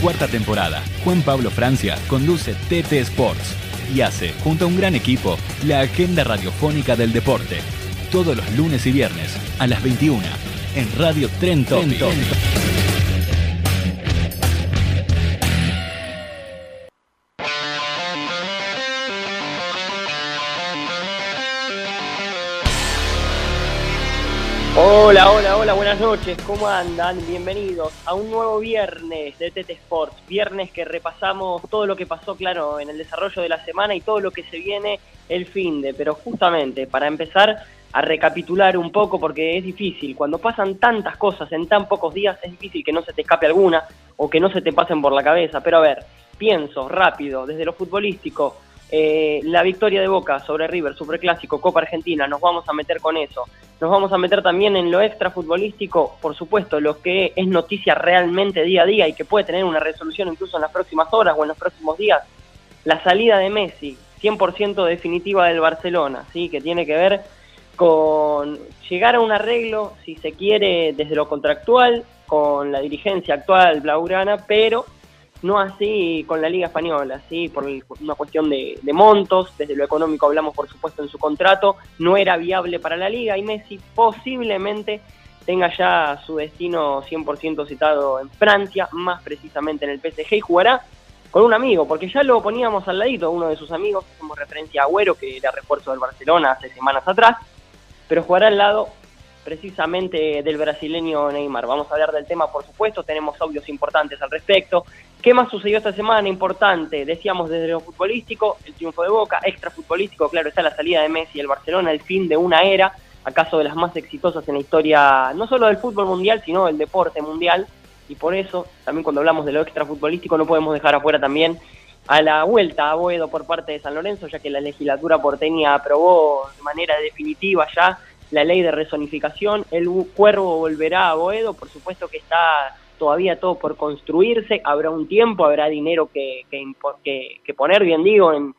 Cuarta temporada, Juan Pablo Francia conduce TT Sports y hace, junto a un gran equipo, la agenda radiofónica del deporte. Todos los lunes y viernes a las 21 en Radio Tren Hola, hola, hola, buenas noches, ¿cómo andan? Bienvenidos a un nuevo viernes de TT Sports, viernes que repasamos todo lo que pasó, claro, en el desarrollo de la semana y todo lo que se viene el fin de, pero justamente para empezar a recapitular un poco porque es difícil, cuando pasan tantas cosas en tan pocos días es difícil que no se te escape alguna o que no se te pasen por la cabeza, pero a ver, pienso rápido, desde lo futbolístico, eh, la victoria de Boca sobre River, Superclásico, Copa Argentina, nos vamos a meter con eso. Nos vamos a meter también en lo extra futbolístico, por supuesto, lo que es noticia realmente día a día y que puede tener una resolución incluso en las próximas horas o en los próximos días. La salida de Messi, 100% definitiva del Barcelona, ¿sí? que tiene que ver con llegar a un arreglo, si se quiere, desde lo contractual, con la dirigencia actual blaugrana, pero no así con la Liga Española, ¿sí? por una cuestión de, montos, desde lo económico hablamos por supuesto en su contrato, no era viable para la Liga y Messi posiblemente tenga ya su destino 100% citado en Francia, más precisamente en el PSG, y jugará con un amigo, porque ya lo poníamos al ladito, uno de sus amigos, hacemos referencia a Agüero, que era refuerzo del Barcelona hace semanas atrás, pero jugará al lado precisamente del brasileño Neymar. Vamos a hablar del tema, por supuesto, tenemos audios importantes al respecto. ¿Qué más sucedió esta semana? Importante, decíamos desde lo futbolístico, el triunfo de Boca, extra futbolístico, claro, está la salida de Messi y el Barcelona, el fin de una era, acaso de las más exitosas en la historia, no solo del fútbol mundial, sino del deporte mundial, y por eso, también cuando hablamos de lo extra futbolístico, no podemos dejar afuera también a la vuelta a Boedo por parte de San Lorenzo, ya que la legislatura porteña aprobó de manera definitiva ya la ley de resonificación, el cuervo volverá a Boedo, por supuesto que está todavía todo por construirse, habrá un tiempo, habrá dinero que, que, que, poner, bien digo, en,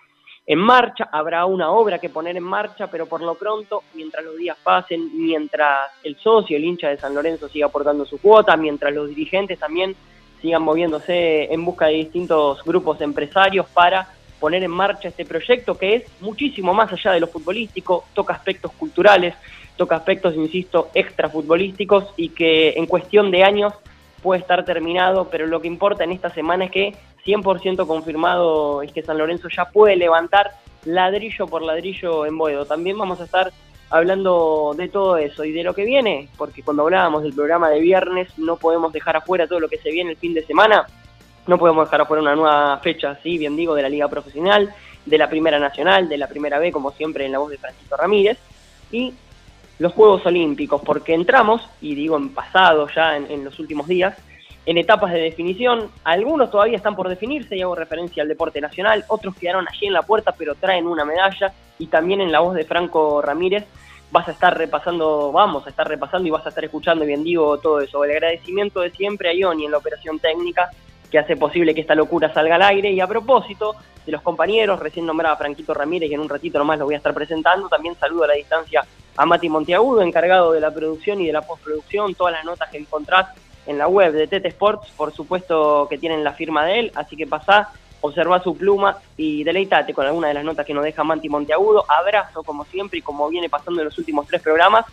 en marcha, habrá una obra que poner en marcha, pero por lo pronto, mientras los días pasen, mientras el socio, el hincha de San Lorenzo siga aportando su cuota, mientras los dirigentes también sigan moviéndose en busca de distintos grupos empresarios para poner en marcha este proyecto que es muchísimo más allá de lo futbolístico, toca aspectos culturales, toca aspectos, insisto, extra futbolísticos y que en cuestión de años puede estar terminado, pero lo que importa en esta semana es que 100% confirmado es que San Lorenzo ya puede levantar ladrillo por ladrillo en Boedo. También vamos a estar hablando de todo eso y de lo que viene, porque cuando hablábamos del programa de viernes no podemos dejar afuera todo lo que se viene el fin de semana, no podemos dejar afuera una nueva fecha, sí, bien digo, de la Liga Profesional, de la Primera Nacional, de la Primera B, como siempre en la voz de Francisco Ramírez, y los Juegos Olímpicos, porque entramos, y digo en pasado ya en, los últimos días, en etapas de definición. Algunos todavía están por definirse, y hago referencia al deporte nacional, otros quedaron allí en la puerta, pero traen una medalla, y también en la voz de Franco Ramírez vas a estar repasando, vamos a estar repasando y vas a estar escuchando, bien digo, todo eso. El agradecimiento de siempre a Ioni en la operación técnica, que hace posible que esta locura salga al aire, y a propósito de los compañeros, recién nombraba Franquito Ramírez, y en un ratito nomás lo voy a estar presentando, también saludo a la distancia a Mati Monteagudo, encargado de la producción y de la postproducción, todas las notas que encontrás en la web de Tete Sports, por supuesto que tienen la firma de él, así que pasá, observa su pluma y deleitate con alguna de las notas que nos deja Mati Monteagudo. Abrazo, como siempre, y como viene pasando en los últimos tres programas,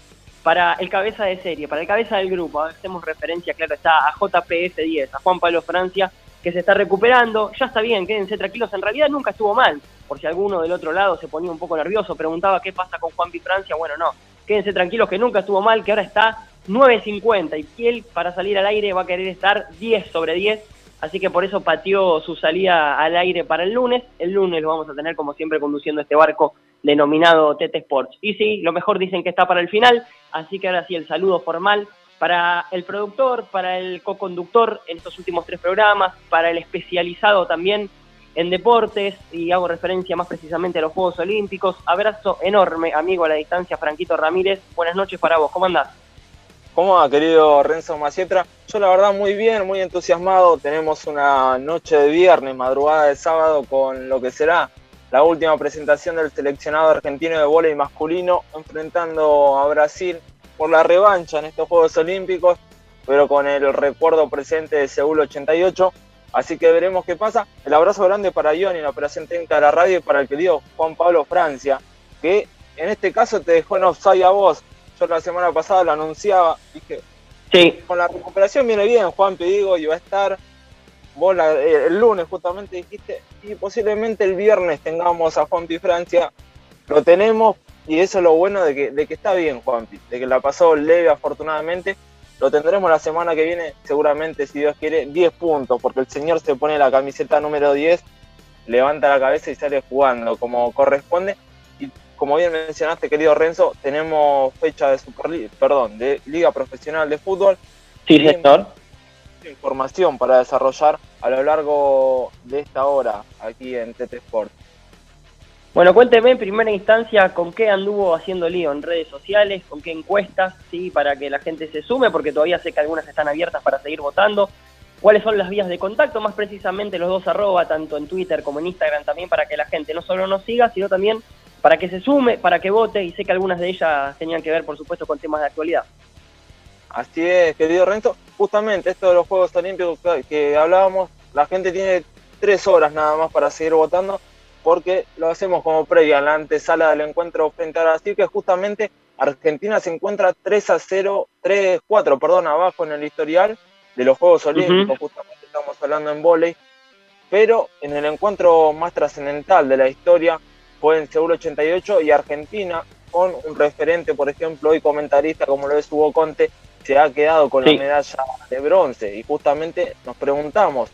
para el cabeza de serie, para el cabeza del grupo. Hacemos referencia, claro, está a JPF10, a Juan Pablo Francia, que se está recuperando. Ya está bien, quédense tranquilos. En realidad nunca estuvo mal por si alguno del otro lado se ponía un poco nervioso, preguntaba qué pasa con Juan Francia, bueno, no, quédense tranquilos que nunca estuvo mal, que ahora está 9.50 y él para salir al aire va a querer estar 10 sobre 10, así que por eso pateó su salida al aire para el lunes, el lunes lo vamos a tener como siempre conduciendo este barco denominado Tete Sports. Y sí, lo mejor dicen que está para el final, así que ahora sí el saludo formal para el productor, para el co-conductor en estos últimos tres programas, para el especializado también en deportes, y hago referencia más precisamente a los Juegos Olímpicos. Abrazo enorme, amigo a la distancia, Franquito Ramírez. Buenas noches para vos, ¿cómo andás? ¿Cómo va, querido Renzo Macietra? Yo la verdad muy bien, muy entusiasmado. Tenemos una noche de viernes, madrugada de sábado con lo que será la última presentación del seleccionado argentino de voleibol masculino enfrentando a Brasil por la revancha en estos Juegos Olímpicos, pero con el recuerdo presente de Seúl 88. Así que veremos qué pasa. El abrazo grande para Ion y la operación técnica de la radio y para el querido Juan Pablo Francia, que en este caso te dejó en offside a vos yo la semana pasada lo anunciaba, dije, sí. con la recuperación viene bien, Juan, te digo, y va a estar. Vos eh, el lunes justamente dijiste, y posiblemente el viernes tengamos a Juanpi Francia, lo tenemos, y eso es lo bueno de que, de que está bien Juanpi, de que la pasó leve afortunadamente, lo tendremos la semana que viene, seguramente, si Dios quiere, 10 puntos, porque el señor se pone la camiseta número 10, levanta la cabeza y sale jugando como corresponde como bien mencionaste, querido Renzo, tenemos fecha de Superliga, perdón, de Liga Profesional de Fútbol. Sí, señor. Información para desarrollar a lo largo de esta hora aquí en TT Sport. Bueno, cuénteme en primera instancia con qué anduvo haciendo lío en redes sociales, con qué encuestas, sí, para que la gente se sume, porque todavía sé que algunas están abiertas para seguir votando. ¿Cuáles son las vías de contacto? Más precisamente los dos arroba, tanto en Twitter como en Instagram también, para que la gente no solo nos siga, sino también para que se sume, para que vote, y sé que algunas de ellas tenían que ver, por supuesto, con temas de actualidad. Así es, querido Renzo. Justamente esto de los Juegos Olímpicos que hablábamos, la gente tiene tres horas nada más para seguir votando, porque lo hacemos como previa, en la antesala del encuentro frente a Brasil, que justamente Argentina se encuentra 3 a 0, 3, 4, perdón, abajo en el historial de los Juegos Olímpicos, justamente estamos hablando en volei, pero en el encuentro más trascendental de la historia, fue en Seúl 88 y Argentina, con un referente, por ejemplo, y comentarista como lo es Hugo Conte, se ha quedado con la medalla de bronce. Y justamente nos preguntamos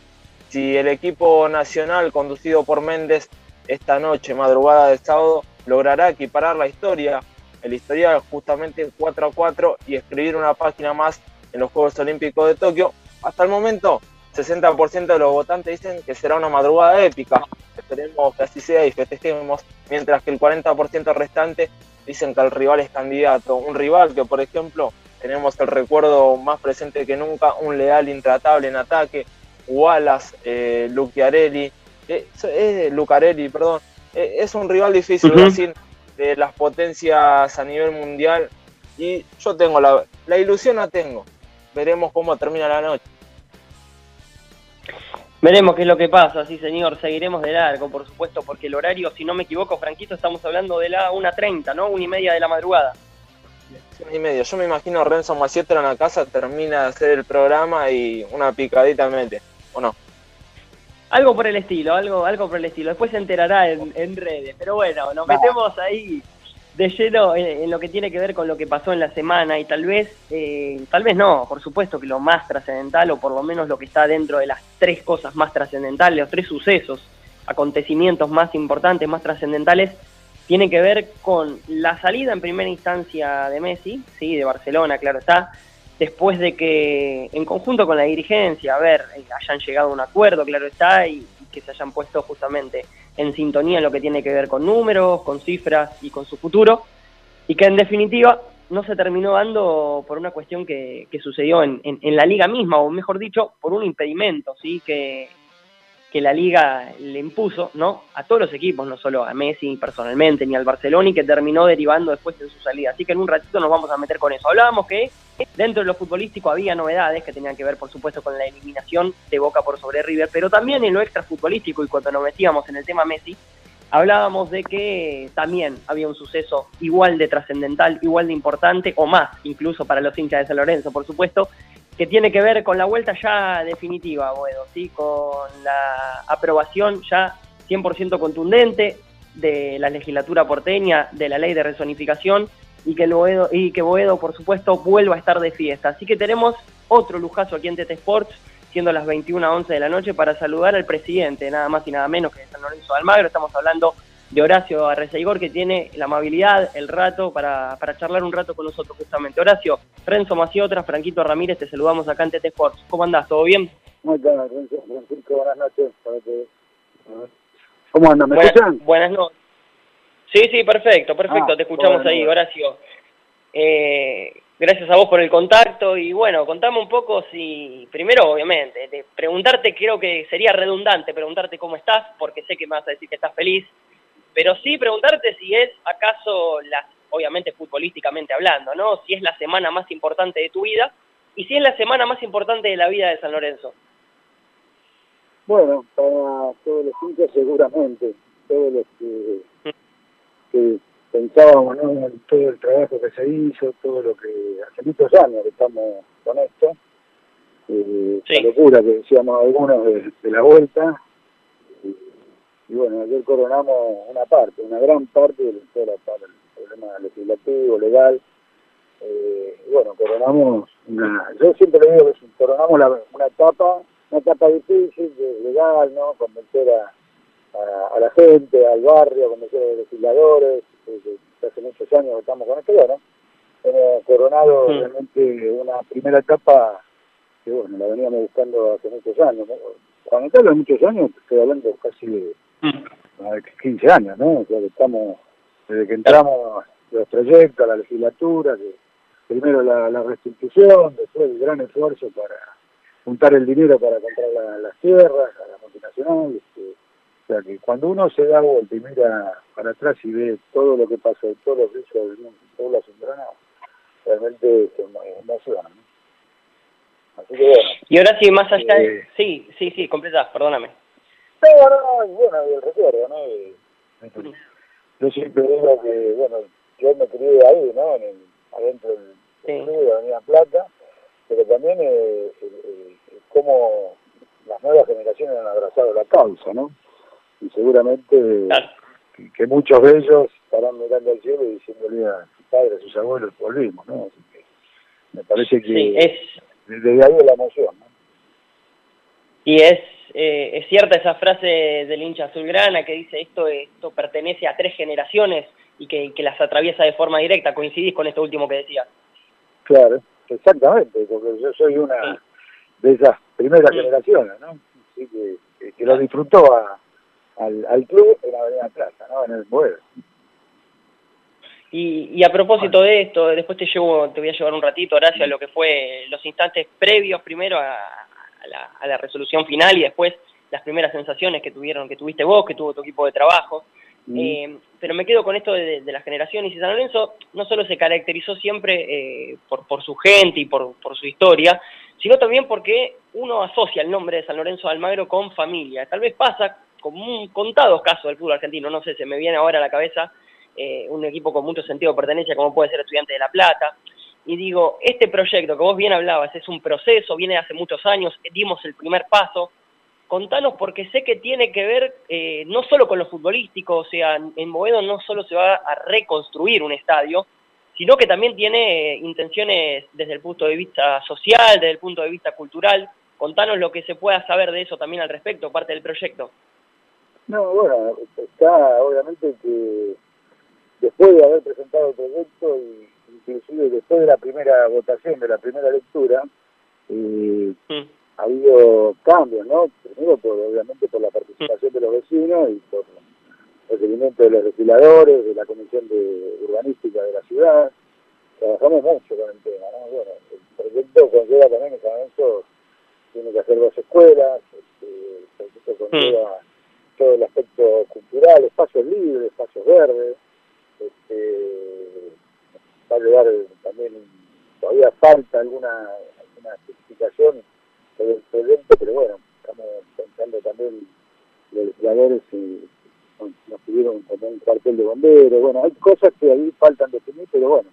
si el equipo nacional conducido por Méndez esta noche, madrugada de sábado, logrará equiparar la historia, el historial justamente 4 a 4 y escribir una página más en los Juegos Olímpicos de Tokio. Hasta el momento 60% de los votantes dicen que será una madrugada épica. Esperemos que así sea y festejemos, mientras que el 40% restante dicen que el rival es candidato. Un rival que, por ejemplo, tenemos el recuerdo más presente que nunca, un leal intratable en ataque, Wallace, eh, eh, eh, Lucarelli, perdón, eh, es un rival difícil de decir de las potencias a nivel mundial y yo tengo la, la ilusión la tengo. Veremos cómo termina la noche. Veremos qué es lo que pasa, sí señor, seguiremos de largo, por supuesto, porque el horario, si no me equivoco, Franquito, estamos hablando de la 1.30, ¿no? Una y media de la madrugada. Una y media, yo me imagino Renzo Macietra en la casa, termina de hacer el programa y una picadita mete, ¿o no? Algo por el estilo, algo, algo por el estilo, después se enterará en, en redes, pero bueno, nos metemos ahí de lleno en, lo que tiene que ver con lo que pasó en la semana y tal vez, eh, tal vez no, por supuesto que lo más trascendental o por lo menos lo que está dentro de las tres cosas más trascendentales, los tres sucesos, acontecimientos más importantes, más trascendentales, tiene que ver con la salida en primera instancia de Messi, sí, de Barcelona, claro está, después de que en conjunto con la dirigencia, a ver, eh, hayan llegado a un acuerdo, claro está, y que se hayan puesto justamente en sintonía en lo que tiene que ver con números, con cifras y con su futuro, y que en definitiva no se terminó dando por una cuestión que, sucedió en, en, la liga misma, o mejor dicho, por un impedimento, ¿sí? que, que la liga le impuso ¿no? a todos los equipos, no solo a Messi personalmente, ni al Barcelona, y que terminó derivando después en su salida. Así que en un ratito nos vamos a meter con eso. Hablábamos que dentro de lo futbolístico había novedades que tenían que ver, por supuesto, con la eliminación de Boca por sobre River, pero también en lo extra futbolístico, y cuando nos metíamos en el tema Messi, hablábamos de que también había un suceso igual de trascendental, igual de importante, o más, incluso para los hinchas de San Lorenzo, por supuesto, que tiene que ver con la vuelta ya definitiva, Boedo, ¿sí? con la aprobación ya 100% contundente de la legislatura porteña, de la ley de resonificación, y que, Boedo, y que Boedo, por supuesto, vuelva a estar de fiesta. Así que tenemos otro lujazo aquí en TT Sports, siendo las 21 a 11 de la noche, para saludar al presidente, nada más y nada menos que de San Lorenzo de Almagro. Estamos hablando de Horacio Arreceigor, que tiene la amabilidad, el rato para, para charlar un rato con nosotros justamente. Horacio, Renzo Maciotra, Franquito Ramírez, te saludamos acá en TT Sports. ¿Cómo andás? ¿Todo bien? Muy bien, Renzo, Francisco, buenas noches. ¿Cómo andan? ¿Me escuchan? Buenas noches. Sí, sí, perfecto, perfecto, ah, te escuchamos ahí, Horacio. Eh, gracias a vos por el contacto y bueno, contame un poco si, primero obviamente, de preguntarte, creo que sería redundante preguntarte cómo estás, porque sé que me vas a decir que estás feliz, pero sí preguntarte si es acaso, la, obviamente futbolísticamente hablando, ¿no? Si es la semana más importante de tu vida y si es la semana más importante de la vida de San Lorenzo. Bueno, para todos los hinchas seguramente, todos los que, que pensábamos en todo el trabajo que se hizo, todo lo que hace muchos años que estamos con esto, eh, la locura que decíamos algunos de, la vuelta, y, bueno, ayer coronamos una parte, una gran parte del el problema legislativo, legal, eh, bueno, coronamos una, yo siempre le digo que coronamos una etapa, una etapa difícil, legal, ¿no? Convencer a, a, la gente, al barrio, convencer a los legisladores, hace muchos años que estamos con esto, bueno, hemos coronado realmente una primera etapa que bueno, la veníamos buscando hace muchos años. Cuando hablo muchos años, estoy hablando casi de, 15 mm. años, ¿no? O sea, que estamos, desde que entramos los proyectos, la legislatura, que primero la, la restitución, después el gran esfuerzo para juntar el dinero para comprar las tierras a la multinacional, este, o sea que cuando uno se da vuelta y mira para atrás y ve todo lo que pasó, todos los hechos del las entranas, realmente se emociona. ¿no? Así que bueno. Y ahora sí, más allá de... Eh, sí, sí, sí, completás, perdóname. No, no, no, bueno, el recuerdo, ¿no? yo siempre digo que, bueno, yo me crié ahí, ¿no? En el, adentro del sí. de la Avenida Plata, pero también eh, eh, cómo las nuevas generaciones han abrazado la causa, ¿no? y seguramente que, muchos de ellos estarán mirando al cielo y diciéndole a sus padres, a sus abuelos, volvimos, ¿no? me parece que es, desde ahí es la emoción, ¿no? Y es, eh, es cierta esa frase del hincha azulgrana que dice esto, esto pertenece a tres generaciones y que, que las atraviesa de forma directa. ¿Coincidís con esto último que decía? Claro, exactamente, porque yo soy una de esas primeras generaciones, ¿no? Así que, que lo disfrutó a, al, al club en la Avenida Plaza, ¿no? En el pueblo. Y, y, a propósito de esto, después te llevo, te voy a llevar un ratito, Horacio, a lo que fue los instantes previos primero a, la, a la resolución final y después las primeras sensaciones que tuvieron, que tuviste vos, que tuvo tu equipo de trabajo. Eh, pero me quedo con esto de, de, las generaciones y San Lorenzo no solo se caracterizó siempre eh, por, por su gente y por, por su historia, sino también porque uno asocia el nombre de San Lorenzo de Almagro con familia. Tal vez pasa con contados casos del fútbol argentino, no sé, se me viene ahora a la cabeza eh, un equipo con mucho sentido de pertenencia como puede ser Estudiante de La Plata, y digo, este proyecto que vos bien hablabas es un proceso, viene hace muchos años, dimos el primer paso, contanos porque sé que tiene que ver eh, no solo con lo futbolístico, o sea, en Boedo no solo se va a reconstruir un estadio, sino que también tiene eh, intenciones desde el punto de vista social, desde el punto de vista cultural. Contanos lo que se pueda saber de eso también al respecto, parte del proyecto. No, bueno, está obviamente que después de haber presentado el proyecto inclusive después de la primera votación, de la primera lectura, eh, mm. ha habido cambios, ¿no? Primero, por, obviamente, por la participación de los vecinos y por el seguimiento de los legisladores, de la Comisión de Urbanística de la ciudad. Trabajamos mucho con el tema, ¿no? Bueno, el proyecto conlleva también que eso tiene que hacer dos escuelas, este, el proyecto conlleva... Mm todo el aspecto cultural, espacios libres, espacios verdes, este, va a llevar también, todavía falta alguna, alguna especificación sobre el pero bueno, estamos pensando también los legisladores y nos pidieron también un cuartel de bomberos, bueno, hay cosas que ahí faltan definir, pero bueno,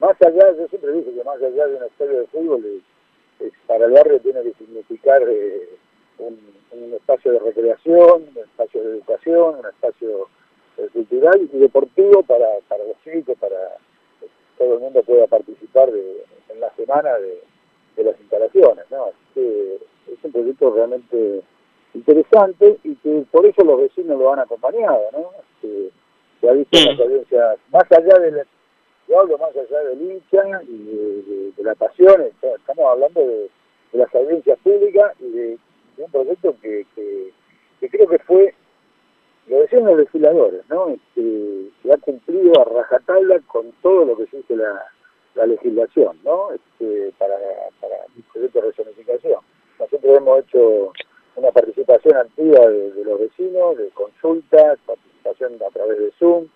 más allá, yo siempre dije que más allá de una historia de fútbol, para el barrio tiene que significar eh, un, espacio de recreación, un espacio de educación, un espacio eh, cultural y deportivo para, para los chicos, para todo el mundo pueda participar de, en la semana de, las instalaciones. ¿no? Así que es un proyecto realmente interesante y que por eso los vecinos lo han acompañado. ¿no? Este, se ha visto en las audiencias, más allá del, yo hablo más allá del hincha y de, la pasión, estamos hablando de, las audiencias públicas y de, un proyecto que, que, creo que fue, lo decían los legisladores, ¿no? Este, que ha cumplido a rajatabla con todo lo que dice la, la legislación, ¿no? Este, para, para el proyecto de resonificación. Nosotros hemos hecho una participación activa de, los vecinos, de consultas, participación a través de Zoom,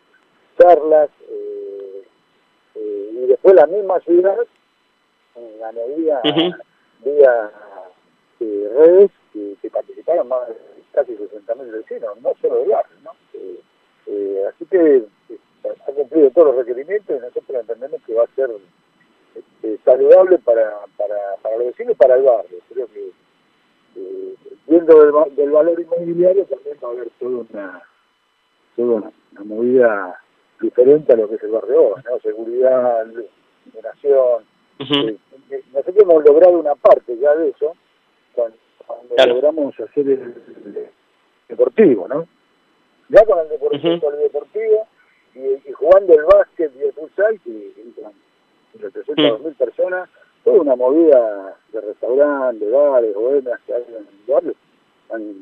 charlas, eh, eh, y después la misma ciudad, en la medida vía eh, redes, que, participaron más de casi 60.000 vecinos, no solo de barrio, ¿no? así que ha cumplido todos los requerimientos y nosotros entendemos que va a ser este, saludable para, para, para los vecinos y para el barrio. Creo que viendo del, del, valor inmobiliario también va a haber toda una, toda una, movida diferente a lo que es el barrio ¿no? Seguridad, generación. Eh, eh, nosotros hemos logrado una parte ya de eso cuando, logramos hacer el, deportivo, ¿no? Ya con el deportivo, el deportivo y, jugando el básquet y el futsal, que entran mil personas, toda una movida de restaurantes, de bares, bohemias que hay en el barrio, han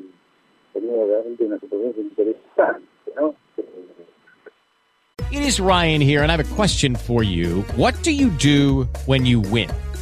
tenido realmente una situación interesante, ¿no? It is Ryan here, and I have a question for you. What do you do when you win?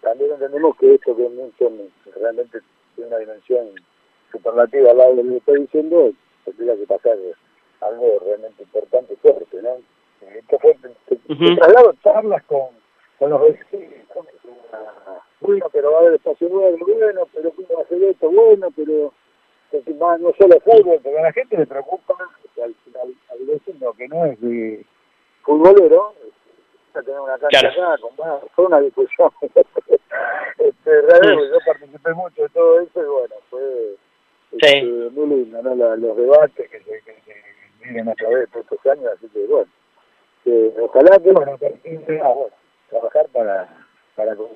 también entendemos que esto que realmente tiene una dimensión superlativa al lado de lo que estoy diciendo, tendría que pasar algo realmente importante fuerte, ¿no? Esto fue, traslado charlas con, con los vecinos, bueno, pero va a haber espacio nuevo, bueno, pero ¿cómo va a ser esto? Bueno, pero no solo fútbol, porque a la gente le preocupa, al, al, al vecino que no es de futbolero, a tener una cancha acá, con fue una discusión. este, realmente, yo participé mucho de todo eso y bueno, fue este, muy lindo, ¿no? los debates que se, que se miren a través de estos años, así que bueno, que, ojalá que bueno, permite, ah, bueno, trabajar para, para ¿no?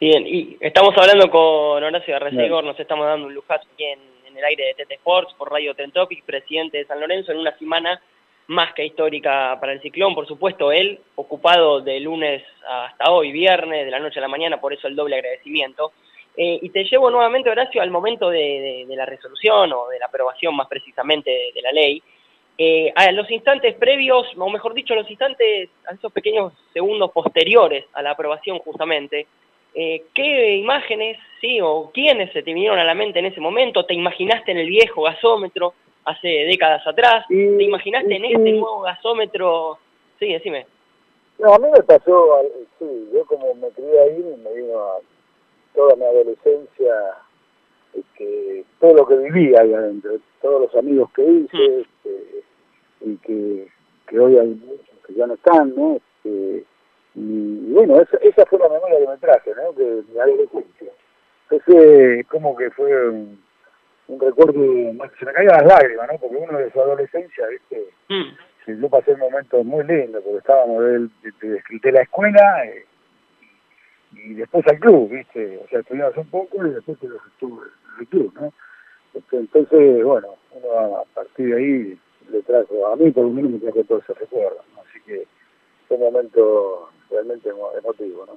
Bien, y estamos hablando con Horacio Arrecegor, nos estamos dando un lujazo aquí en, en el aire de TT Sports por Radio Tentopic, presidente de San Lorenzo, en una semana más que histórica para el ciclón, por supuesto, él ocupado de lunes hasta hoy, viernes, de la noche a la mañana, por eso el doble agradecimiento. Eh, y te llevo nuevamente, Horacio, al momento de, la resolución o de la aprobación más precisamente de, la ley. Eh, a los instantes previos, o mejor dicho, a los instantes, a esos pequeños segundos posteriores a la aprobación justamente, eh, ¿qué imágenes, sí, o quiénes se te vinieron a la mente en ese momento? ¿Te imaginaste en el viejo gasómetro? Hace décadas atrás. ¿Te imaginaste en este nuevo gasómetro? Sí, decime. No, a mí me pasó, sí, yo como me crié ahí, me vino a toda mi adolescencia, que todo lo que vivía ahí adentro, todos los amigos que hice, mm. este, y que, que hoy hay muchos que ya no están, ¿no? Este, y, bueno, esa, esa fue la memoria que me traje, ¿no? De mi adolescencia. Entonces, como que fue un, un recuerdo, se me caían las lágrimas, ¿no? Porque uno de su adolescencia, ¿viste? Mm. Yo pasé momentos muy lindos, porque estábamos de, de, la escuela eh, y después al club, ¿viste? O sea, estudiamos un poco y después los estuve el club, ¿no? Este, entonces, bueno, uno a partir de ahí le trajo, a mí por lo menos me trajo todo ese recuerdo, ¿no? Así que fue un momento realmente emotivo, ¿no?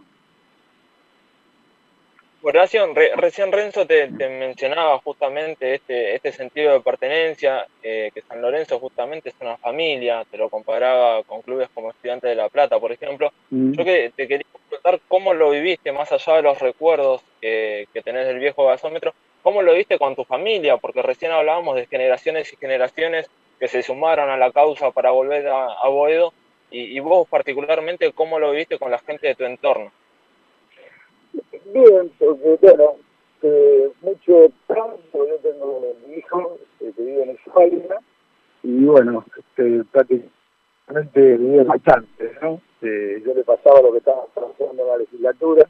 Horacio, recién Renzo te, mencionaba justamente este, este sentido de pertenencia, eh, que San Lorenzo justamente es una familia, te lo comparaba con clubes como Estudiantes de La Plata, por ejemplo. Mm. Yo que te quería preguntar cómo lo viviste, más allá de los recuerdos que, tenés del viejo gasómetro, cómo lo viste con tu familia, porque recién hablábamos de generaciones y generaciones que se sumaron a la causa para volver a, Boedo, y, y vos particularmente, ¿cómo lo viviste con la gente de tu entorno? Bien, porque bueno, mucho tiempo, yo tengo mi hijo que vive en España y bueno, este, prácticamente vive bastante, ¿no? Eh, yo le pasaba lo que estaba pasando en la legislatura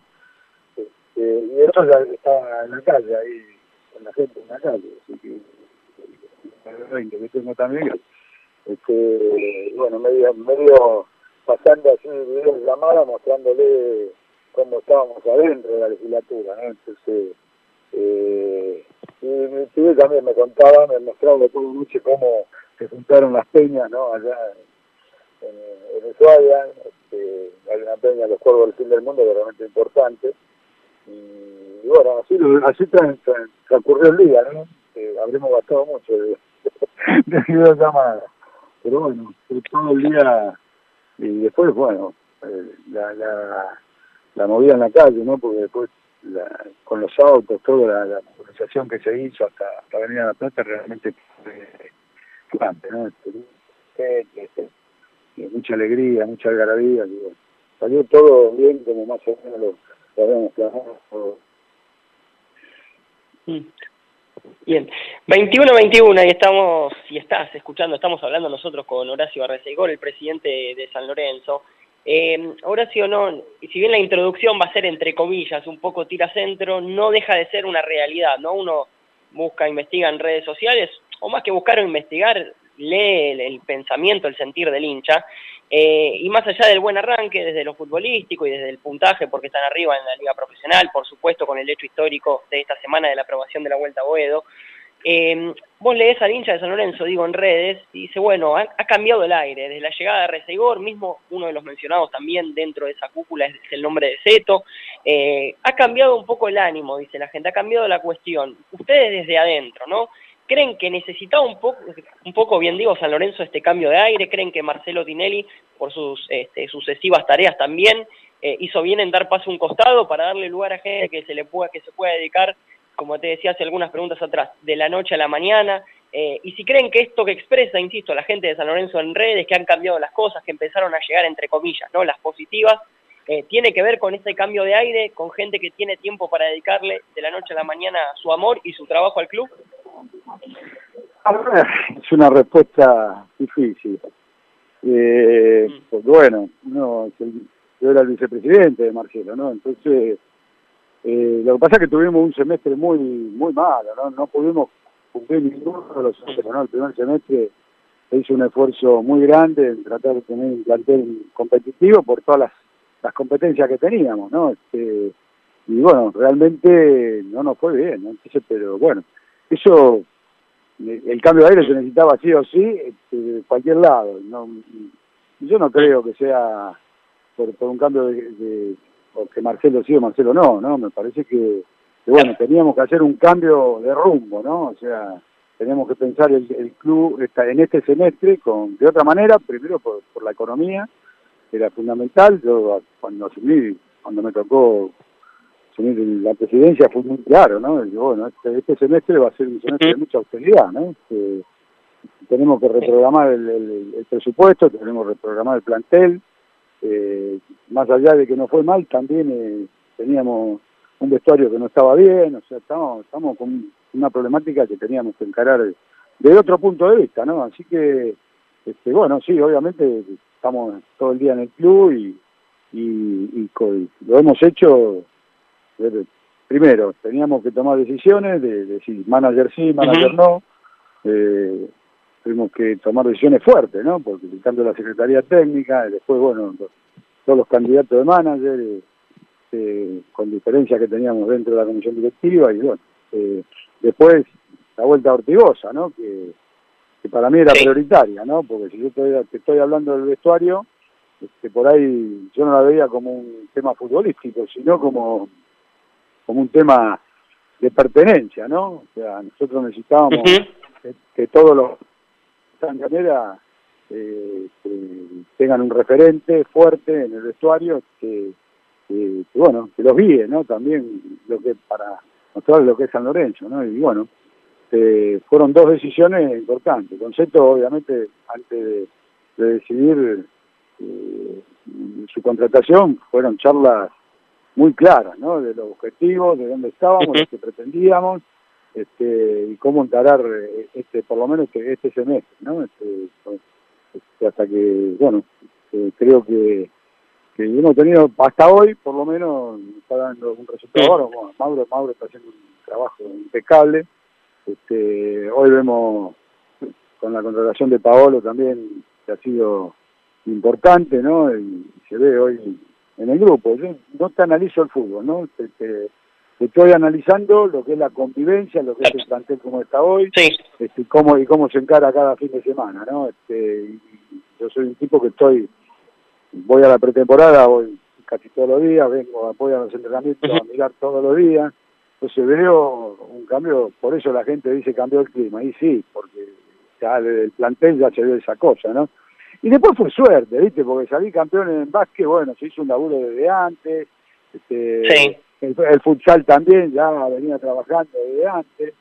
este, y eso ya estaba en la calle, ahí, con la gente en la calle, así que el 20 que tengo también, este, bueno, medio, medio pasando así videos llamadas mostrándole cómo estábamos adentro de la legislatura, ¿no? Entonces, eh, y mi también me contaba, me mostraba todo noche cómo se juntaron las peñas, ¿no? Allá en, en Ushuaia, este, hay una peña, los Cuervos del Fin del Mundo, que realmente importante. Y, bueno, así, así transcurrió el día, ¿no? Eh, habremos gastado mucho de, de videollamadas. Pero bueno, todo el día, y después, bueno, eh, la, la la movida en la calle, ¿no? Porque después con los autos, toda la, movilización que se hizo hasta, hasta Avenida La Plata realmente fue ¿no? Este, este, mucha alegría, mucha algarabía, salió todo bien como más o menos lo, habíamos planeado. Mm. Bien, 21-21 y estamos, si estás escuchando, estamos hablando nosotros con Horacio Arrecegor, el presidente de San Lorenzo. Eh, Horacio, no, si bien la introducción va a ser entre comillas, un poco tira centro, no deja de ser una realidad, ¿no? Uno busca, investiga en redes sociales, o más que buscar o investigar, lee el, pensamiento, el sentir del hincha, eh, y más allá del buen arranque, desde lo futbolístico y desde el puntaje, porque están arriba en la liga profesional, por supuesto con el hecho histórico de esta semana de la aprobación de la Vuelta a Boedo, eh, vos lees al hincha de San Lorenzo, digo, en redes, y dice, bueno, ha, cambiado el aire, desde la llegada de Reseigor, mismo uno de los mencionados también dentro de esa cúpula es, el nombre de Seto, eh, ha cambiado un poco el ánimo, dice la gente, ha cambiado la cuestión. Ustedes desde adentro, ¿no? ¿Creen que necesitaba un poco, un poco bien digo, San Lorenzo este cambio de aire? ¿Creen que Marcelo Tinelli, por sus este, sucesivas tareas también, eh, hizo bien en dar paso a un costado para darle lugar a gente que se le pueda, que se pueda dedicar como te decía hace algunas preguntas atrás, de la noche a la mañana, eh, y si creen que esto que expresa, insisto, la gente de San Lorenzo en redes, que han cambiado las cosas, que empezaron a llegar entre comillas, ¿no? Las positivas, eh, tiene que ver con ese cambio de aire, con gente que tiene tiempo para dedicarle de la noche a la mañana su amor y su trabajo al club? Es una respuesta difícil. Eh, mm. Porque bueno, no, yo era el vicepresidente de Marcelo, ¿no? Entonces eh, lo que pasa es que tuvimos un semestre muy muy malo, no, no pudimos cumplir ninguno de los semestres, ¿no? El primer semestre se hizo un esfuerzo muy grande en tratar de tener un plantel competitivo por todas las, las competencias que teníamos, ¿no? Este, y bueno, realmente no nos fue bien, ¿no? Entonces, pero bueno, eso, el cambio de aire se necesitaba sí o sí este, de cualquier lado, no, yo no creo que sea por, por un cambio de o que Marcelo sí o Marcelo no, ¿no? Me parece que, bueno, teníamos que hacer un cambio de rumbo, ¿no? O sea, teníamos que pensar el, el club está en este semestre con de otra manera, primero por, por la economía, que era fundamental, yo cuando asumí, cuando me tocó asumir la presidencia fue muy claro, ¿no? bueno, este, este, semestre va a ser un semestre de mucha austeridad, ¿no? Este, tenemos que reprogramar el, el, el presupuesto, tenemos que reprogramar el plantel, eh, más allá de que no fue mal, también eh, teníamos un vestuario que no estaba bien, o sea, estamos, estamos con una problemática que teníamos que encarar de otro punto de vista, ¿no? Así que, este, bueno, sí, obviamente estamos todo el día en el club y, y, lo hemos hecho, primero, teníamos que tomar decisiones de, de si manager sí, manager no, eh, tuvimos que tomar decisiones fuertes, ¿no? Porque de la Secretaría Técnica, después, bueno, todos los candidatos de manager, eh, eh, con diferencia que teníamos dentro de la comisión directiva, y bueno, eh, después la vuelta a Ortigosa, ¿no? Que, para mí era prioritaria, ¿no? Porque si yo estoy, te estoy hablando del vestuario, este, por ahí yo no la veía como un tema futbolístico, sino como como un tema de pertenencia, ¿no? O sea, nosotros necesitábamos que, que, todos los de eh, tengan un referente fuerte en el vestuario que, bueno, que los guíe, ¿no? También lo que para mostrar lo que es San Lorenzo, ¿no? Y bueno, eh, fueron dos decisiones importantes. Concepto, obviamente, antes de, decidir eh, su contratación, fueron charlas muy claras, ¿no? De los objetivos, de dónde estábamos, lo que pretendíamos, este, y cómo encarar eh, este, por lo menos este, este semestre, ¿no? Este, este hasta que, bueno, creo que, que hemos tenido hasta hoy, por lo menos, está dando un resultado. Bueno, Mauro, Mauro está haciendo un trabajo impecable este, hoy vemos con la contratación de Paolo también que ha sido importante, ¿no? Y se ve hoy en el grupo. Yo no te analizo el fútbol, ¿no? Te, estoy analizando lo que es la convivencia, lo que es el plantel como está hoy, este, cómo, y cómo se encara cada fin de semana, ¿no? Este, yo soy un tipo que estoy, voy a la pretemporada, voy casi todos los días, vengo, voy a los entrenamientos a mirar todos los días, entonces veo un cambio, por eso la gente dice cambió el clima, y sí, porque ya el plantel ya se ve esa cosa, ¿no? Y después fue suerte, ¿viste? Porque salí campeón en básquet, bueno, se hizo un laburo desde antes, este, el, futsal también ya venía trabajando desde antes,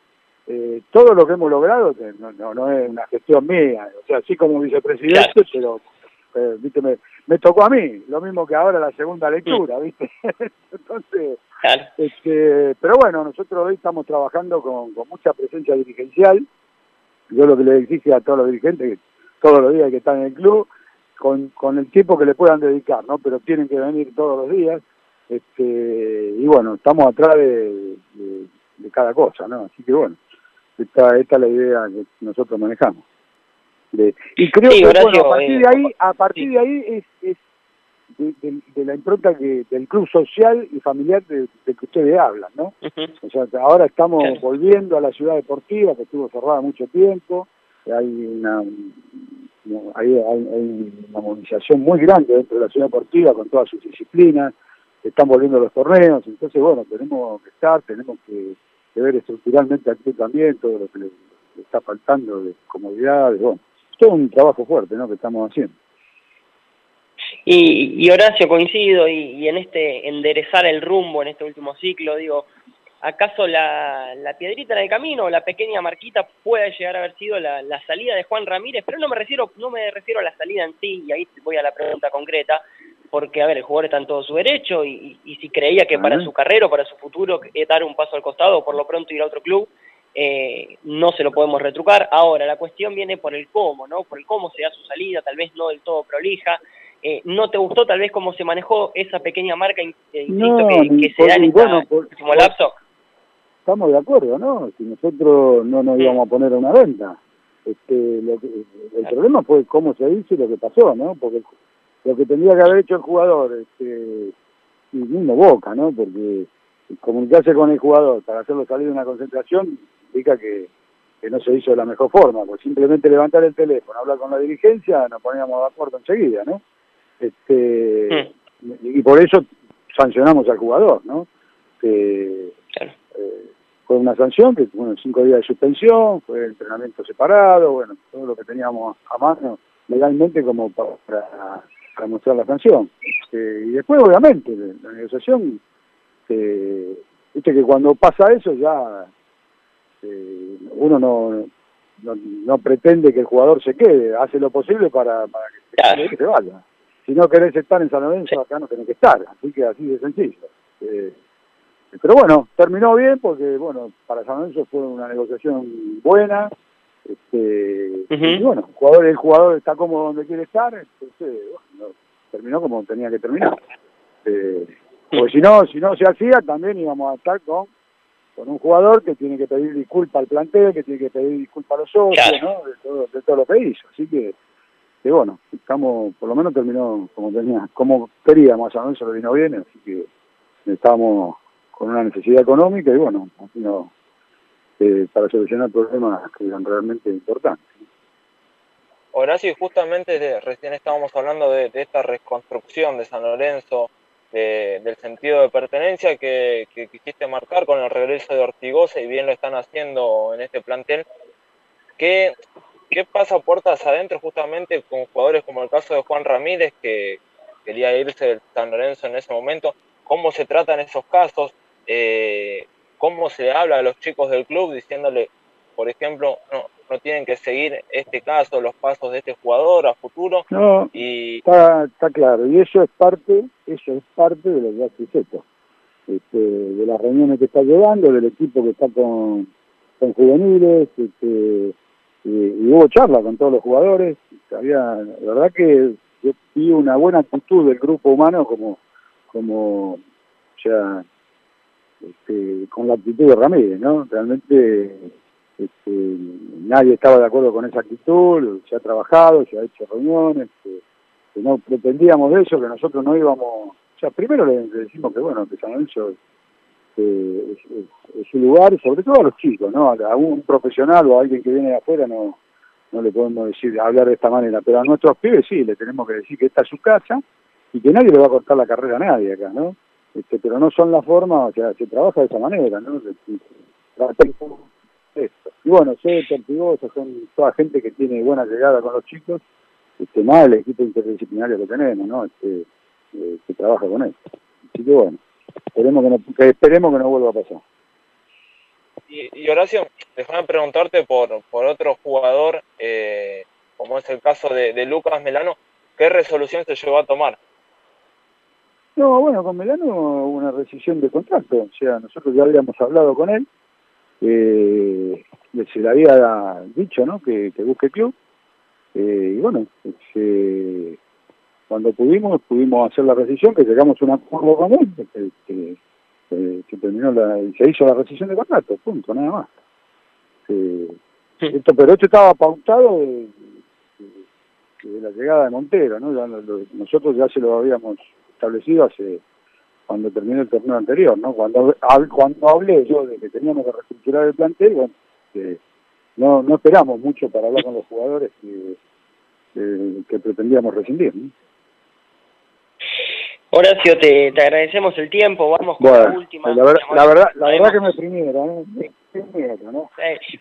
eh, todo lo que hemos logrado no, no, es una gestión mía, o sea, sí como vicepresidente, pero, eh, ¿viste? Me, me tocó a mí, lo mismo que ahora la segunda lectura, ¿viste? Entonces este, pero bueno, nosotros hoy estamos trabajando con, mucha presencia dirigencial. Yo lo que le dije a todos los dirigentes, todos los días que están en el club, con, con el tiempo que le puedan dedicar, ¿no? Pero tienen que venir todos los días. Este, y bueno, estamos atrás de, cada cosa, ¿no? Así que bueno, esta, esta es la idea que nosotros manejamos. y creo que bueno, a partir de ahí, a partir de ahí es de, la impronta que, del club social y familiar de, que ustedes hablan, ¿no? O sea, ahora estamos volviendo a la ciudad deportiva que estuvo cerrada mucho tiempo, hay una, hay, una movilización muy grande dentro de la ciudad deportiva con todas sus disciplinas, están volviendo los torneos, entonces bueno, tenemos que estar, tenemos que, ver estructuralmente aquí también todo lo que le, está faltando de comodidad, bueno, todo un trabajo fuerte, ¿no?, que estamos haciendo. Y, y Horacio, coincido, y, en este enderezar el rumbo en este último ciclo, digo, ¿acaso la, la piedrita en el camino o la pequeña marquita puede llegar a haber sido la, la, salida de Juan Ramírez? Pero no me refiero no me refiero a la salida en sí, y ahí voy a la pregunta concreta, porque, a ver, el jugador está en todo su derecho, y, y, si creía que para su carrera o para su futuro dar un paso al costado o por lo pronto ir a otro club, eh, no se lo podemos retrucar. Ahora, la cuestión viene por el cómo, ¿no? Por el cómo se da su salida, tal vez no del todo prolija, eh, ¿No te gustó tal vez cómo se manejó esa pequeña marca, eh, insisto, que, se da en este último lapso? Estamos de acuerdo, ¿no? Si nosotros no nos íbamos a poner a una venta. Este, lo el problema fue cómo se hizo y lo que pasó, ¿no? Porque lo que tendría que haber hecho el jugador, este, y mismo Boca, ¿no? Porque comunicarse con el jugador para hacerlo salir de una concentración indica que, que no se hizo de la mejor forma, pues simplemente levantar el teléfono, hablar con la dirigencia, nos poníamos de acuerdo enseguida, ¿no? Este, Y por eso sancionamos al jugador, ¿no? Que, eh, fue una sanción, que bueno, cinco días de suspensión, fue entrenamiento separado, bueno, todo lo que teníamos a mano legalmente como para, para, mostrar la sanción. Este, y después, obviamente, la negociación, eh, viste que cuando pasa eso ya eh, uno no, no, pretende que el jugador se quede, hace lo posible para, para que se vaya si no querés estar en San Lorenzo, acá no tenés que estar, así que así de sencillo. Eh, pero bueno, terminó bien porque, bueno, para San Lorenzo fue una negociación buena, este, y bueno, el jugador, el jugador está cómodo donde quiere estar, entonces, bueno, terminó como tenía que terminar. Eh, porque si no, si no se hacía, también íbamos a estar con, con un jugador que tiene que pedir disculpas al plantel, que tiene que pedir disculpas a los socios, ¿no? De todo, de todo lo que hizo. Así que que bueno, estamos, por lo menos terminó como tenía, como queríamos, a se lo vino bien, así que estábamos con una necesidad económica y bueno, no, eh, para solucionar problemas que eran realmente importantes. Horacio, justamente recién estábamos hablando de, esta reconstrucción de San Lorenzo, del sentido de pertenencia que, quisiste marcar con el regreso de Ortigosa y bien lo están haciendo en este plantel. ¿Qué, qué pasa puertas adentro justamente con jugadores como el caso de Juan Ramírez que quería irse del San Lorenzo en ese momento? ¿Cómo se tratan esos casos? Eh, ¿Cómo se habla a los chicos del club diciéndole, por ejemplo, no, no tienen que seguir este caso, los pasos de este jugador a futuro. No, y... está, está claro, y eso es parte, eso es parte de lo que hace Seto, este, de las reuniones que está llevando, del equipo que está con, con juveniles, este, y, hubo charla con todos los jugadores, había, la verdad que yo vi una buena actitud del grupo humano como, como, o sea, este, con la actitud de Ramírez, ¿no? Realmente este, nadie estaba de acuerdo con esa actitud, se ha trabajado, se ha hecho reuniones, que, no pretendíamos de eso, que nosotros no íbamos, o sea, primero le, decimos que bueno, que San Lorenzo es, su lugar, sobre todo a los chicos, ¿no? A un profesional o a alguien que viene de afuera no, no le podemos decir, hablar de esta manera, pero a nuestros pibes sí, le tenemos que decir que esta es su casa y que nadie le va a cortar la carrera a nadie acá, ¿no? Este, pero no son la forma, o sea, se trabaja de esa manera, ¿no? Esto. Y bueno, soy Tortigosa, son toda gente que tiene buena llegada con los chicos, este, más el equipo interdisciplinario que tenemos, ¿no? Este, eh, trabaja con él. Así que bueno, esperemos que no, esperemos que no vuelva a pasar. Y, Horacio, déjame preguntarte por, por otro jugador, eh, como es el caso de, de Lucas Melano, ¿qué resolución se llevó a tomar? No, bueno, con Melano una rescisión de contrato, o sea, nosotros ya habíamos hablado con él, eh, se le había dicho ¿no? que, que busque club. Eh, y bueno, cuando pudimos, pudimos hacer la rescisión, que llegamos a un acuerdo con él, que, que, terminó la, se hizo la rescisión de contrato, punto, nada más. Eh, esto, pero esto estaba pautado de, la llegada de Montero, ¿no? nosotros ya se lo habíamos establecido hace cuando terminó el torneo anterior, ¿no? Cuando, cuando hablé yo de que teníamos que reestructurar el plantel, bueno, no, no esperamos mucho para hablar con los jugadores que, que, pretendíamos rescindir, ¿no? Horacio, te, te agradecemos el tiempo, vamos con la última. La, la verdad, la verdad que me primero, ¿eh? ¿no?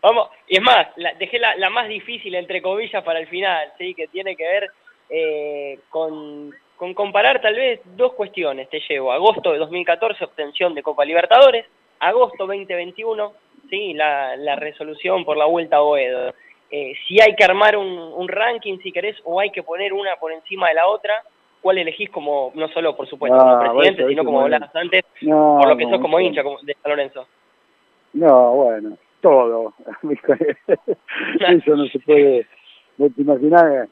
vamos, y es más, dejé la, la, más difícil, entre comillas, para el final, ¿sí? que tiene que ver eh, con con comparar tal vez dos cuestiones te llevo. Agosto de 2014, obtención de Copa Libertadores. Agosto 2021, sí, la, la resolución por la vuelta a Oedo. Eh, si hay que armar un, un, ranking, si querés, o hay que poner una por encima de la otra, ¿cuál elegís como, no solo por supuesto como presidente, sino como hablabas antes, por lo que sos como hincha de San Lorenzo? No, bueno, todo. Eso no se puede, no te imaginas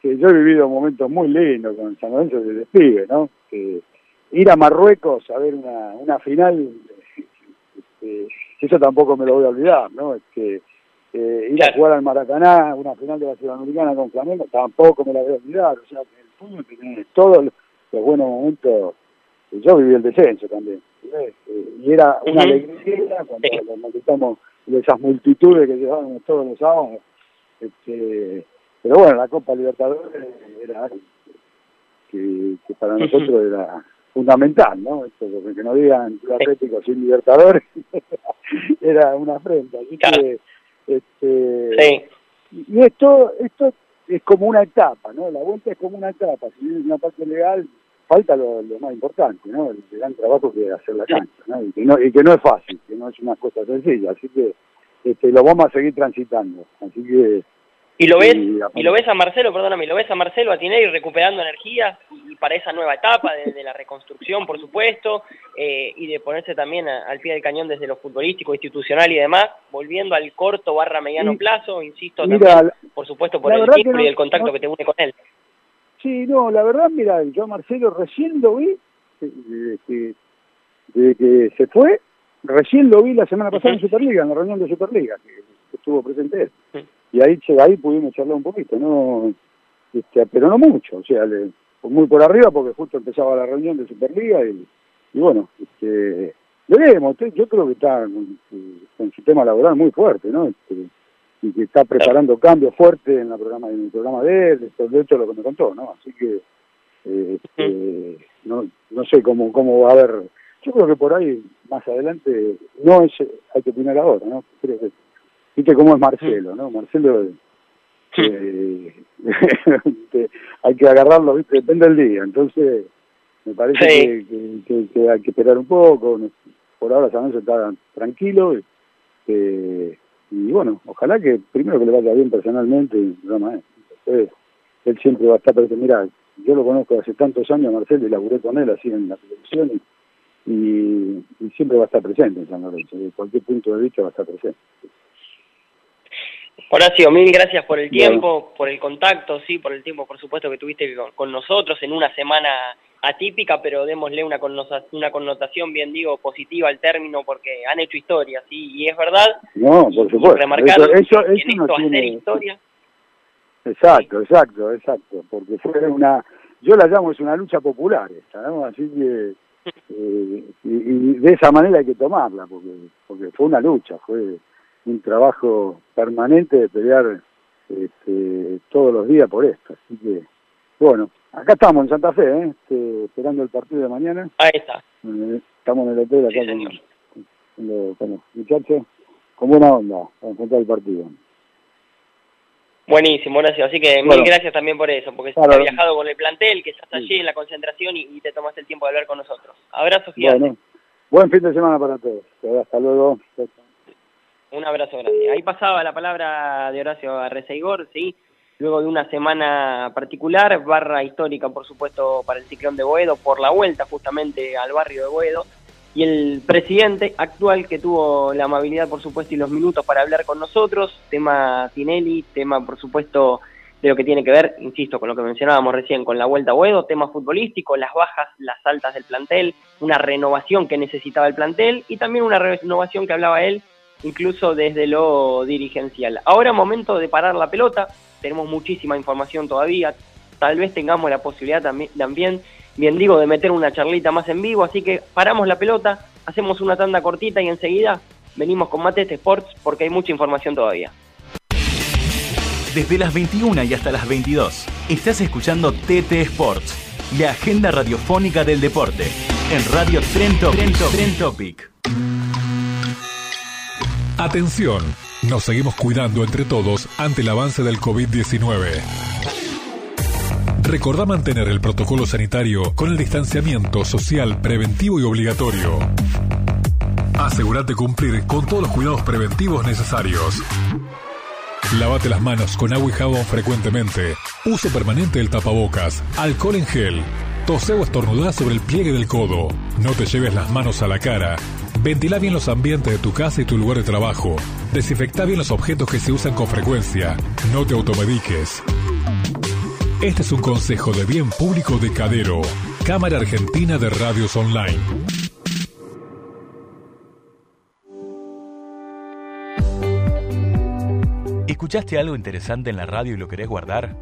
que yo he vivido momentos muy lindos con San Lorenzo desde pibe, ¿no? Que ir a Marruecos a ver una, una final, este, eso tampoco me lo voy a olvidar, ¿no? Es que eh, ir a jugar al Maracaná, una final de la Sudamericana con Flamengo, tampoco me la voy a olvidar, o sea, que el fútbol tiene todos los buenos momentos, yo viví el descenso también, eh, y era una alegría cuando nos manifestamos de esas multitudes que llevábamos todos los sábados, este, pero bueno, la Copa Libertadores era que, que para nosotros era fundamental, ¿no? Esto, porque no digan Club Atlético sin Libertadores era una afrenta. Así que, este, y esto, esto es como una etapa, ¿no? La vuelta es como una etapa. Si bien es una parte legal, falta lo, lo, más importante, ¿no? El gran trabajo que es hacer la cancha, ¿no? Y que no, y que no es fácil, que no es una cosa sencilla. Así que este, lo vamos a seguir transitando. Así que y lo ves, y, lo ves a Marcelo, perdóname, lo ves a Marcelo a Tinelli recuperando energía y para esa nueva etapa de, la reconstrucción, por supuesto, eh, y de ponerse también al pie del cañón desde lo futbolístico, institucional y demás, volviendo al corto barra mediano plazo, insisto también, por supuesto, por el título y el contacto que te une con él. Sí, no, la verdad, mira, yo a Marcelo recién lo vi, de, que se fue, recién lo vi la semana pasada en Superliga, en la reunión de Superliga, que, estuvo presente él y ahí ahí pudimos charlar un poquito, no este, pero no mucho, o sea, le, muy por arriba porque justo empezaba la reunión de Superliga y, y bueno, este, veremos, yo creo que está con, su tema laboral muy fuerte, ¿no? Este, y que está preparando cambios fuertes en, la programa, en el programa de él, de hecho lo que me contó, ¿no? Así que, eh, este, no, no sé cómo, cómo va a haber. Yo creo que por ahí, más adelante, no es, hay que opinar ahora, ¿no? Creo que, viste cómo es Marcelo, ¿no? Marcelo, eh, hay que agarrarlo, ¿viste? Depende del día, entonces me parece que, que, hay que esperar un poco, por ahora San está tranquilo, eh, y bueno, ojalá que primero que le vaya bien personalmente, y no él siempre va a estar presente, mira, yo lo conozco hace tantos años, Marcelo, y laburé con él así en la televisión, y, siempre va a estar presente en San Lorenzo, de cualquier punto de vista va a estar presente. Horacio, mil gracias por el tiempo, por el contacto, sí, por el tiempo, por supuesto, que tuviste con, nosotros en una semana atípica, pero démosle una connotación, una connotación, bien digo, positiva al término, porque han hecho historia, sí, y es verdad. No, por supuesto. Remarcar eso, eso, no tiene... historia. Exacto, exacto, exacto, porque fue una, yo la llamo es una lucha popular esta, ¿no? Así que, eh, y, de esa manera hay que tomarla, porque, porque fue una lucha, fue un trabajo permanente de pelear este, todos los días por esto, así que, bueno, acá estamos en Santa Fe, ¿eh? Este, esperando el partido de mañana. Ahí está. Eh, estamos en el hotel acá con, los, muchachos, con buena onda, para enfrentar el partido. Buenísimo, Horacio. Así que mil gracias también por eso, porque has viajado con el plantel, que estás allí en la concentración y, te tomaste el tiempo de hablar con nosotros. Abrazo gigante. buen fin de semana para todos. Hasta luego. Un abrazo grande. Ahí pasaba la palabra de Horacio Arreceigor, ¿sí? Luego de una semana particular, barra histórica, por supuesto, para el ciclón de Boedo, por la vuelta justamente al barrio de Boedo y el presidente actual que tuvo la amabilidad, por supuesto, y los minutos para hablar con nosotros, tema Tinelli, tema, por supuesto, de lo que tiene que ver, insisto, con lo que mencionábamos recién, con la vuelta a Huedo, tema futbolístico, las bajas, las altas del plantel, una renovación que necesitaba el plantel y también una renovación que hablaba él, incluso desde lo dirigencial. Ahora momento de parar la pelota, tenemos muchísima información todavía, tal vez tengamos la posibilidad también, bien digo, de meter una charlita más en vivo, así que paramos la pelota, hacemos una tanda cortita y enseguida venimos con Matete Sports porque hay mucha información todavía. Desde las 21 y hasta las 22, estás escuchando TT Sports, la agenda radiofónica del deporte, en Radio Trento, Trento, Trend Topic. Atención, nos seguimos cuidando entre todos ante el avance del COVID-19. Recordá mantener el protocolo sanitario con el distanciamiento social preventivo y obligatorio. Asegúrate cumplir con todos los cuidados preventivos necesarios. Lávate las manos con agua y jabón frecuentemente. Uso permanente del tapabocas. Alcohol en gel. Tose o estornudá sobre el pliegue del codo. No te lleves las manos a la cara. Ventila bien los ambientes de tu casa y tu lugar de trabajo. Desinfecta bien los objetos que se usan con frecuencia. No te automediques. Este es un consejo de bien público de Cadero, Cámara Argentina de Radios Online. ¿Escuchaste algo interesante en la radio y lo querés guardar?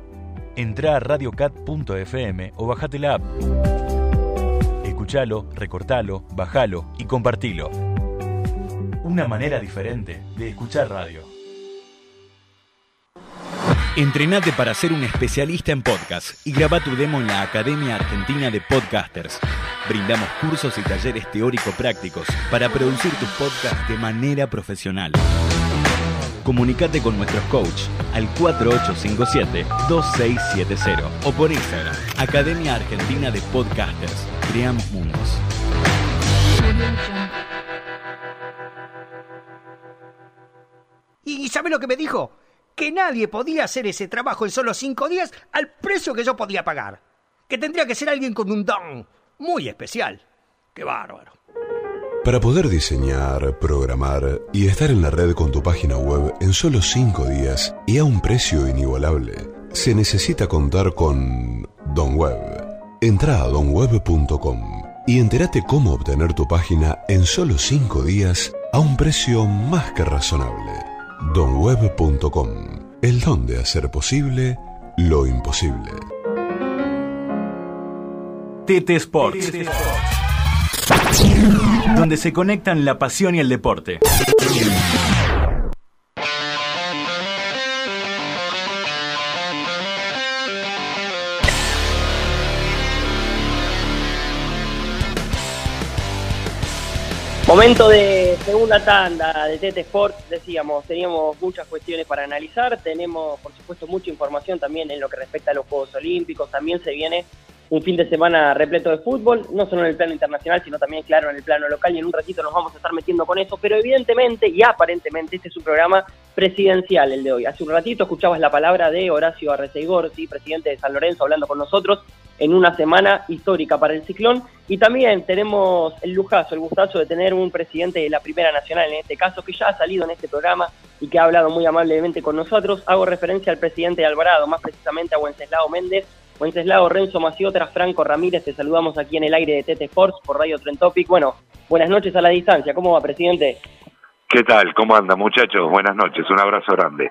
Entrá a radiocat.fm o bajate la app. Escuchalo, recortalo, bajalo y compartilo. Una manera diferente de escuchar radio. Entrenate para ser un especialista en podcast y graba tu demo en la Academia Argentina de Podcasters. Brindamos cursos y talleres teórico-prácticos para producir tus podcasts de manera profesional. Comunicate con nuestros coach al 4857-2670 o por Instagram, Academia Argentina de Podcasters. Creamos mundos. ¿Y sabe lo que me dijo? que nadie podía hacer ese trabajo en solo cinco días al precio que yo podía pagar. Que tendría que ser alguien con un don muy especial. ¡Qué bárbaro! Para poder diseñar, programar y estar en la red con tu página web en solo cinco días y a un precio inigualable, se necesita contar con Don Web. Entra a donweb.com y entérate cómo obtener tu página en solo cinco días a un precio más que razonable donweb.com, el don de hacer posible lo imposible. TT Sports donde se conectan la pasión y el deporte. Momento de segunda tanda de TT Sports, decíamos, teníamos muchas cuestiones para analizar, tenemos por supuesto mucha información también en lo que respecta a los Juegos Olímpicos, también se viene un fin de semana repleto de fútbol, no solo en el plano internacional, sino también, claro, en el plano local y en un ratito nos vamos a estar metiendo con eso, pero evidentemente y aparentemente este es un programa presidencial el de hoy. Hace un ratito escuchabas la palabra de Horacio Arreceigor, ¿sí? presidente de San Lorenzo, hablando con nosotros en una semana histórica para el ciclón. Y también tenemos el lujazo, el gustazo de tener un presidente de la Primera Nacional, en este caso, que ya ha salido en este programa y que ha hablado muy amablemente con nosotros. Hago referencia al presidente de Alvarado, más precisamente a Wenceslao Méndez. Wenceslao Renzo Maciota, Franco Ramírez, te saludamos aquí en el aire de TT Sports por Radio Trentopic. Bueno, buenas noches a la distancia. ¿Cómo va, presidente? ¿Qué tal? ¿Cómo anda, muchachos? Buenas noches. Un abrazo grande.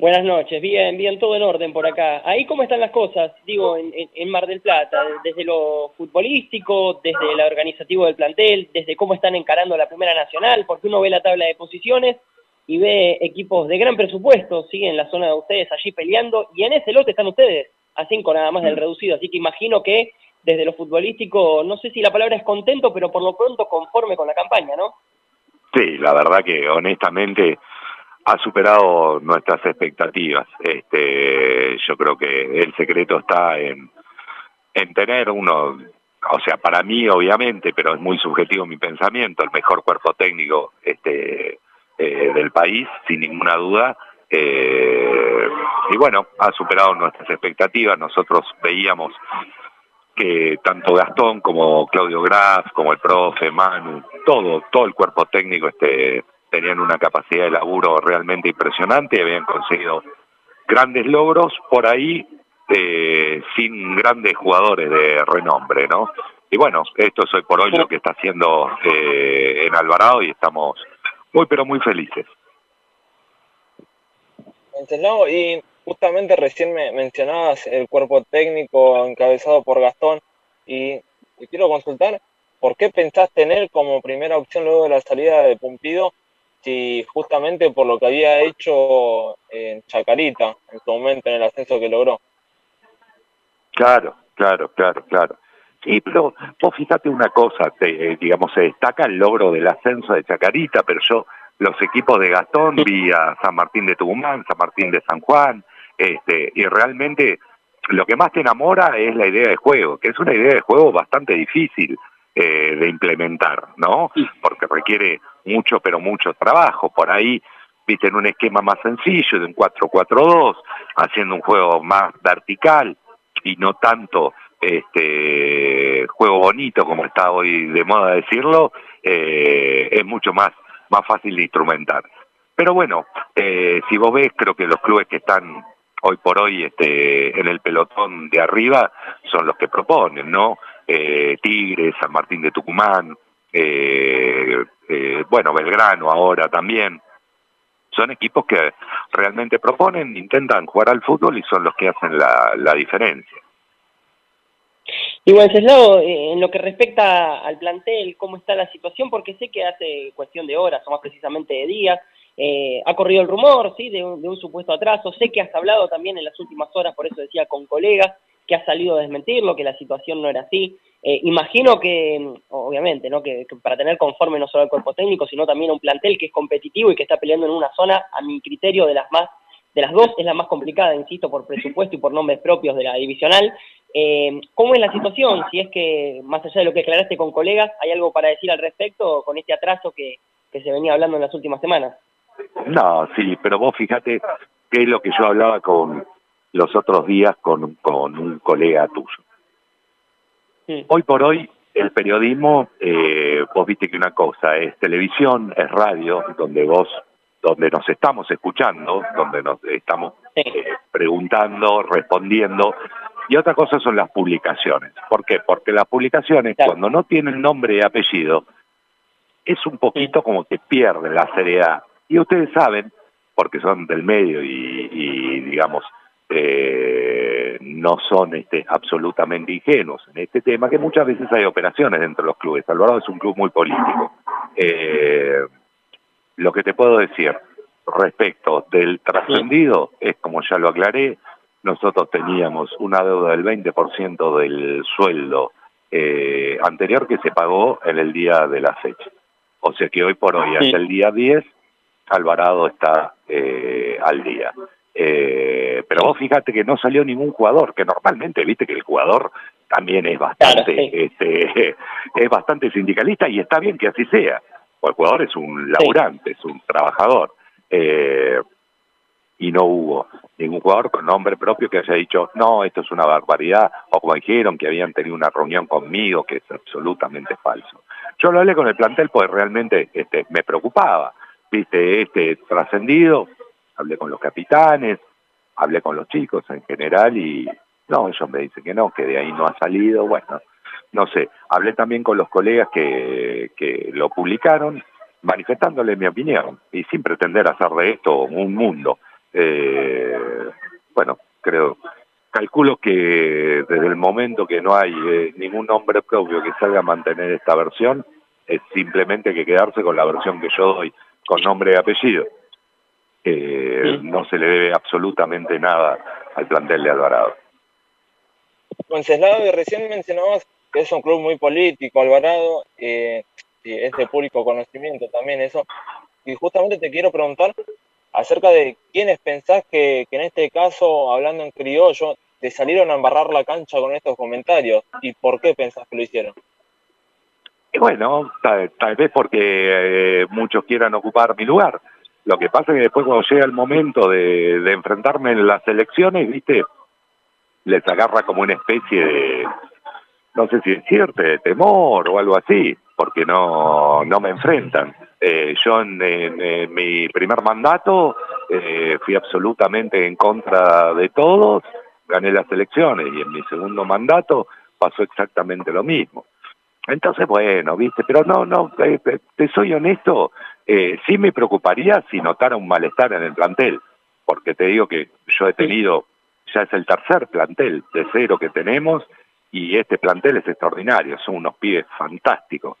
Buenas noches, bien, bien, todo en orden por acá. Ahí cómo están las cosas, digo, en, Mar del Plata, desde lo futbolístico, desde lo organizativo del plantel, desde cómo están encarando la Primera Nacional, porque uno ve la tabla de posiciones y ve equipos de gran presupuesto, sí, en la zona de ustedes allí peleando, y en ese lote están ustedes, a cinco nada más del reducido, así que imagino que desde lo futbolístico, no sé si la palabra es contento, pero por lo pronto conforme con la campaña, ¿no? Sí, la verdad que honestamente ha superado nuestras expectativas. Este, yo creo que el secreto está en, en tener uno, o sea, para mí obviamente, pero es muy subjetivo mi pensamiento, el mejor cuerpo técnico este, eh, del país, sin ninguna duda. Eh, y bueno, ha superado nuestras expectativas. Nosotros veíamos que tanto Gastón como Claudio Graf, como el profe, Manu, todo, todo el cuerpo técnico este, tenían una capacidad de laburo realmente impresionante y habían conseguido grandes logros por ahí eh, sin grandes jugadores de renombre, ¿no? Y bueno, esto es hoy por hoy lo que está haciendo eh, en Alvarado y estamos muy pero muy felices. Wenceslao, y justamente recién me mencionabas el cuerpo técnico encabezado por Gastón y, y quiero consultar por qué pensaste en él como primera opción luego de la salida de Pumpido, si justamente por lo que había hecho en Chacarita en su momento en el ascenso que logró. Claro, claro, claro, claro. Sí, pero vos fíjate una cosa, te- eh, digamos, se destaca el logro del ascenso de Chacarita, pero yo los equipos de Gastón vi a San Martín de Tucumán, San Martín de San Juan, este, y realmente lo que más te enamora es la idea de juego, que es una idea de juego bastante difícil eh, de implementar, ¿no? Porque requiere mucho, pero mucho trabajo. Por ahí, viste, en un esquema más sencillo, de un 4-4-2, haciendo un juego más vertical y no tanto este juego bonito como está hoy de moda decirlo, eh, es mucho más, más fácil de instrumentar. Pero bueno, eh, si vos ves, creo que los clubes que están hoy por hoy este, en el pelotón de arriba son los que proponen, ¿no? Eh, Tigre, San Martín de Tucumán, eh, eh, bueno, Belgrano ahora también. Son equipos que realmente proponen, intentan jugar al fútbol y son los que hacen la, diferencia. Y Wenceslao, eh, en lo que respecta al plantel, ¿cómo está la situación? Porque sé que hace cuestión de horas, o más precisamente de días, eh, ha corrido el rumor, ¿sí?, de un, de un supuesto atraso. Sé que has hablado también en las últimas horas, por eso decía, con colegas, que ha salido a desmentirlo, que la situación no era así. Eh, imagino que, mm, obviamente, ¿no?, que, que para tener conforme no solo al cuerpo técnico, sino también a un plantel que es competitivo y que está peleando en una zona, a mi criterio, de las más de las dos es la más complicada, insisto, por presupuesto y por nombres propios de la divisional. Eh, ¿Cómo es la situación? Si es que, más allá de lo que aclaraste con colegas, ¿hay algo para decir al respecto con este atraso que, que se venía hablando en las últimas semanas? No, sí, pero vos fíjate qué es lo que yo hablaba con los otros días con, con un colega tuyo. Hoy por hoy el periodismo, eh, vos viste que una cosa es televisión, es radio, donde vos, donde nos estamos escuchando, donde nos estamos eh, preguntando, respondiendo, y otra cosa son las publicaciones. ¿Por qué? Porque las publicaciones, cuando no tienen nombre y apellido, es un poquito como que pierden la seriedad. Y ustedes saben, porque son del medio y, y digamos, eh, no son este, absolutamente ingenuos en este tema, que muchas veces hay operaciones dentro de los clubes. Alvarado es un club muy político. Eh, lo que te puedo decir respecto del trascendido es, como ya lo aclaré, nosotros teníamos una deuda del 20% del sueldo eh, anterior que se pagó en el día de la fecha. O sea que hoy por hoy, hasta el día 10, Alvarado está eh, al día. Eh, pero vos fíjate que no salió ningún jugador, que normalmente, viste que el jugador también es bastante, este, es bastante sindicalista y está bien que así sea. Porque el jugador es un laburante, es un trabajador. Eh, y no hubo ningún jugador con nombre propio que haya dicho, no, esto es una barbaridad, o como dijeron que habían tenido una reunión conmigo, que es absolutamente falso. Yo lo hablé con el plantel porque realmente este, me preocupaba, viste, este trascendido, hablé con los capitanes, hablé con los chicos en general y no, ellos me dicen que no, que de ahí no ha salido, bueno, no sé, hablé también con los colegas que, que lo publicaron manifestándole mi opinión y sin pretender hacer de esto un mundo. Eh, bueno, creo, calculo que desde el momento que no hay eh, ningún nombre propio que salga a mantener esta versión, es simplemente que quedarse con la versión que yo doy, con nombre y apellido. No se le debe absolutamente nada al plantel de Alvarado. Wenceslao, recién mencionabas que es un club muy político, Alvarado, eh, y es de público conocimiento también eso. Y justamente te quiero preguntar acerca de quiénes pensás que, que en este caso, hablando en criollo, te salieron a embarrar la cancha con estos comentarios y por qué pensás que lo hicieron. Y bueno, tal, tal vez porque eh, muchos quieran ocupar mi lugar. Lo que pasa es que después cuando llega el momento de, enfrentarme en las elecciones, viste, les agarra como una especie de, no sé si es cierto, de temor o algo así, porque no, no me enfrentan. Eh, yo en mi primer mandato eh, fui absolutamente en contra de todos, gané las elecciones y en mi segundo mandato pasó exactamente lo mismo. Entonces, bueno, viste, pero no, no, eh, te soy honesto, eh, sí me preocuparía si notara un malestar en el plantel, porque te digo que yo he tenido, ya es el tercer plantel de cero que tenemos, y este plantel es extraordinario, son unos pibes fantásticos,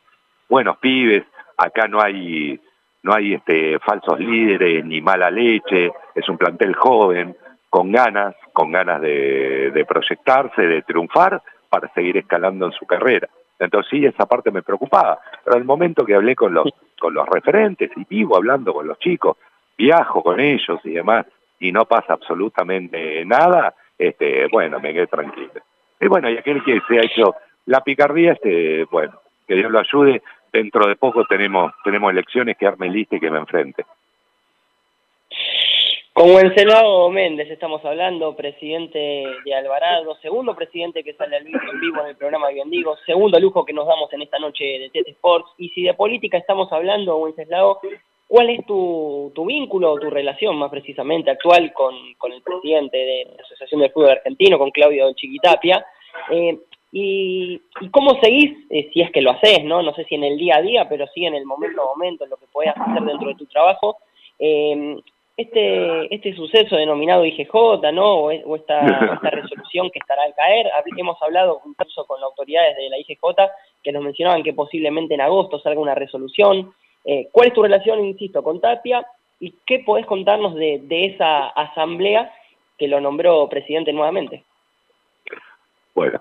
buenos pibes, acá no hay, no hay este falsos líderes ni mala leche, es un plantel joven, con ganas, con ganas de, de proyectarse, de triunfar, para seguir escalando en su carrera. Entonces sí, esa parte me preocupaba. Pero al momento que hablé con los, con los referentes y vivo hablando con los chicos, viajo con ellos y demás, y no pasa absolutamente nada, este, bueno, me quedé tranquilo. Y bueno, y aquel que se ha hecho la picardía, este, bueno, que Dios lo ayude, dentro de poco tenemos, tenemos elecciones que arme lista y que me enfrente. Con Wenceslao Méndez estamos hablando, presidente de Alvarado, segundo presidente que sale al vivo en vivo en el programa Bien Digo, segundo lujo que nos damos en esta noche de TT Sports. Y si de política estamos hablando, Wenceslao, ¿cuál es tu, tu vínculo o tu relación más precisamente actual con, con el presidente de la Asociación del Fútbol Argentino, con Claudio Chiquitapia? Eh, y, cómo seguís, eh, si es que lo haces, ¿no? No sé si en el día a día, pero sí en el momento a momento, en lo que puedas hacer dentro de tu trabajo. Eh, este, este suceso denominado IGJ, ¿no? O, o esta, esta resolución que estará al caer. Hemos hablado incluso con las autoridades de la IGJ que nos mencionaban que posiblemente en agosto salga una resolución. Eh, ¿Cuál es tu relación, insisto, con Tapia? ¿Y qué podés contarnos de, de esa asamblea que lo nombró presidente nuevamente? Bueno,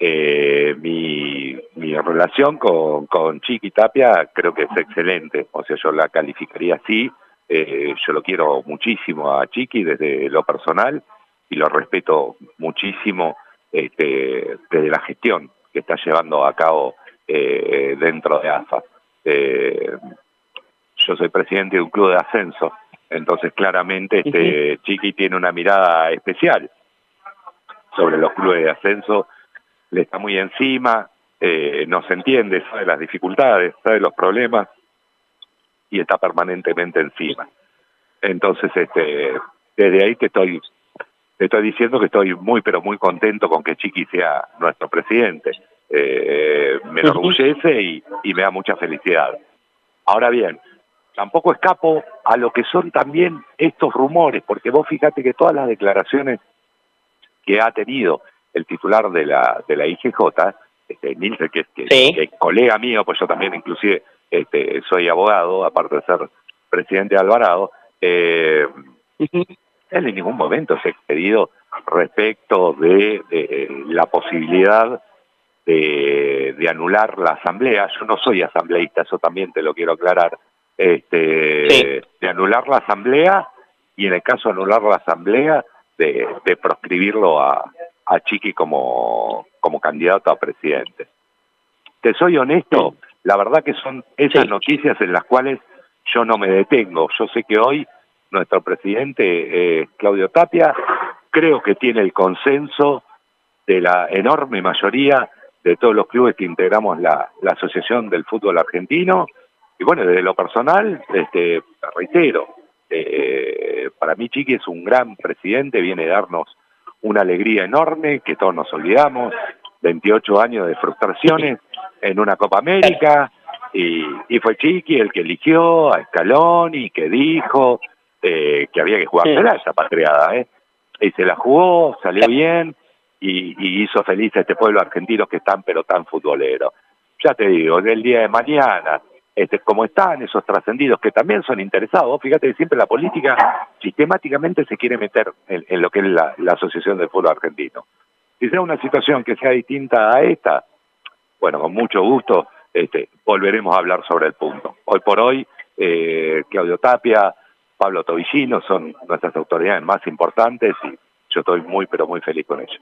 eh, mi, mi relación con, con Chiqui Tapia creo que es excelente, o sea, yo la calificaría así, eh, yo lo quiero muchísimo a Chiqui desde lo personal y lo respeto muchísimo este, desde la gestión que está llevando a cabo eh, dentro de AFA. Eh, yo soy presidente de un club de ascenso, entonces claramente este Chiqui tiene una mirada especial sobre los clubes de ascenso, le está muy encima, eh, no se entiende, sabe las dificultades, sabe los problemas y está permanentemente encima. Entonces, este, desde ahí te estoy, te estoy diciendo que estoy muy, pero muy contento con que Chiqui sea nuestro presidente. Eh, me enorgullece y, y me da mucha felicidad. Ahora bien, tampoco escapo a lo que son también estos rumores, porque vos fíjate que todas las declaraciones que ha tenido el titular de la, de la IGJ, este, Nilsen, que, que, que es colega mío, pues yo también inclusive este, soy abogado, aparte de ser presidente de Alvarado, eh, él en ningún momento se ha expedido respecto de, de la posibilidad de, de, anular la asamblea. Yo no soy asambleísta, eso también te lo quiero aclarar. Este, sí. De anular la asamblea y en el caso de anular la asamblea, de, de proscribirlo a, a Chiqui como, como candidato a presidente. Te soy honesto, la verdad que son esas sí. noticias en las cuales yo no me detengo. Yo sé que hoy nuestro presidente eh, Claudio Tapia creo que tiene el consenso de la enorme mayoría de todos los clubes que integramos la, la Asociación del Fútbol Argentino. Y bueno, desde lo personal, este, reitero, eh, para mí Chiqui es un gran presidente, viene a darnos una alegría enorme que todos nos olvidamos, 28 años de frustraciones en una Copa América, y, y fue Chiqui el que eligió a Scaloni, que dijo eh, que había que jugársela sí. esa patriada, ¿eh? y se la jugó, salió bien, y, y, hizo feliz a este pueblo argentino que es tan pero tan futbolero. Ya te digo, del día de mañana, este, como están esos trascendidos que también son interesados, fíjate que siempre la política sistemáticamente se quiere meter en, en lo que es la, la, Asociación del Fútbol Argentino. Si sea una situación que sea distinta a esta, bueno, con mucho gusto este, volveremos a hablar sobre el punto. Hoy por hoy, eh, Claudio Tapia, Pablo Tobillino son nuestras autoridades más importantes y yo estoy muy, pero muy feliz con ellos.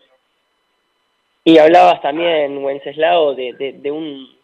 Y hablabas también, Wenceslao, de, de, de un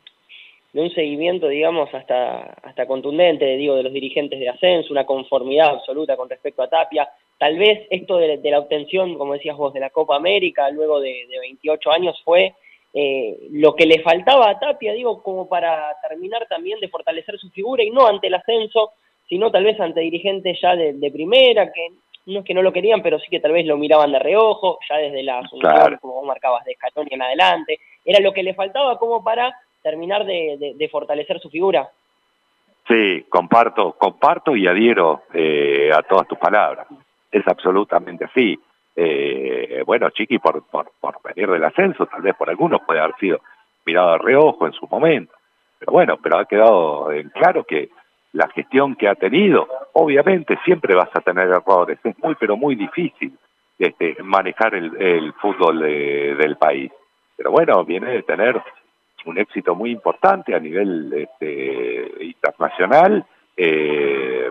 de un seguimiento, digamos, hasta, hasta contundente, digo, de los dirigentes de ascenso, una conformidad absoluta con respecto a Tapia. Tal vez esto de, la obtención, como decías vos, de la Copa América, luego de, de 28 años, fue eh, lo que le faltaba a Tapia, digo, como para terminar también de fortalecer su figura, y no ante el ascenso, sino tal vez ante dirigentes ya de, de primera, que no es que no lo querían, pero sí que tal vez lo miraban de reojo, ya desde la asunción, claro. como vos marcabas, de Escalón y en adelante. Era lo que le faltaba como para terminar de, de, de, fortalecer su figura. Sí, comparto, comparto y adhiero eh, a todas tus palabras. Es absolutamente así. Eh, bueno, Chiqui, por, por, por venir del ascenso, tal vez por algunos puede haber sido mirado de reojo en su momento. Pero bueno, pero ha quedado en claro que la gestión que ha tenido, obviamente siempre vas a tener errores. Es muy, pero muy difícil este, manejar el, fútbol de, del país. Pero bueno, viene de tener un éxito muy importante a nivel este, internacional. Eh...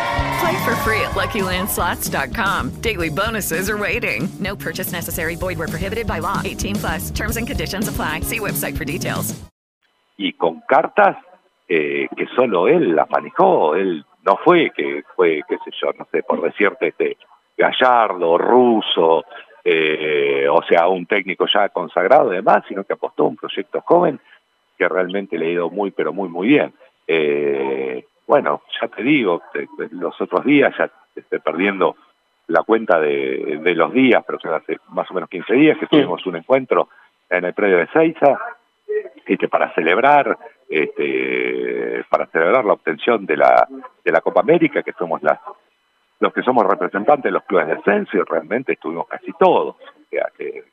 Play for free at LuckyLandSlots.com. Daily bonuses are waiting. No purchase necessary. Void were prohibited by law. 18 plus. Terms and conditions apply. See website for details. Y con cartas eh, que solo él las manejó. Él no fue que fue, qué sé yo, no sé, por decirte, este Gallardo, Russo, eh, o sea, un técnico ya consagrado y demás, sino que apostó un proyecto joven que realmente le ha ido muy, pero muy, muy bien. Eh, bueno, ya te digo, te, los otros días ya estoy perdiendo la cuenta de, de los días, pero hace más o menos 15 días que tuvimos un encuentro en el predio de Seiza, este, para celebrar, este, para celebrar la obtención de la, de la Copa América, que somos las, los que somos representantes de los clubes de ascenso y realmente estuvimos casi todos. O sea, que,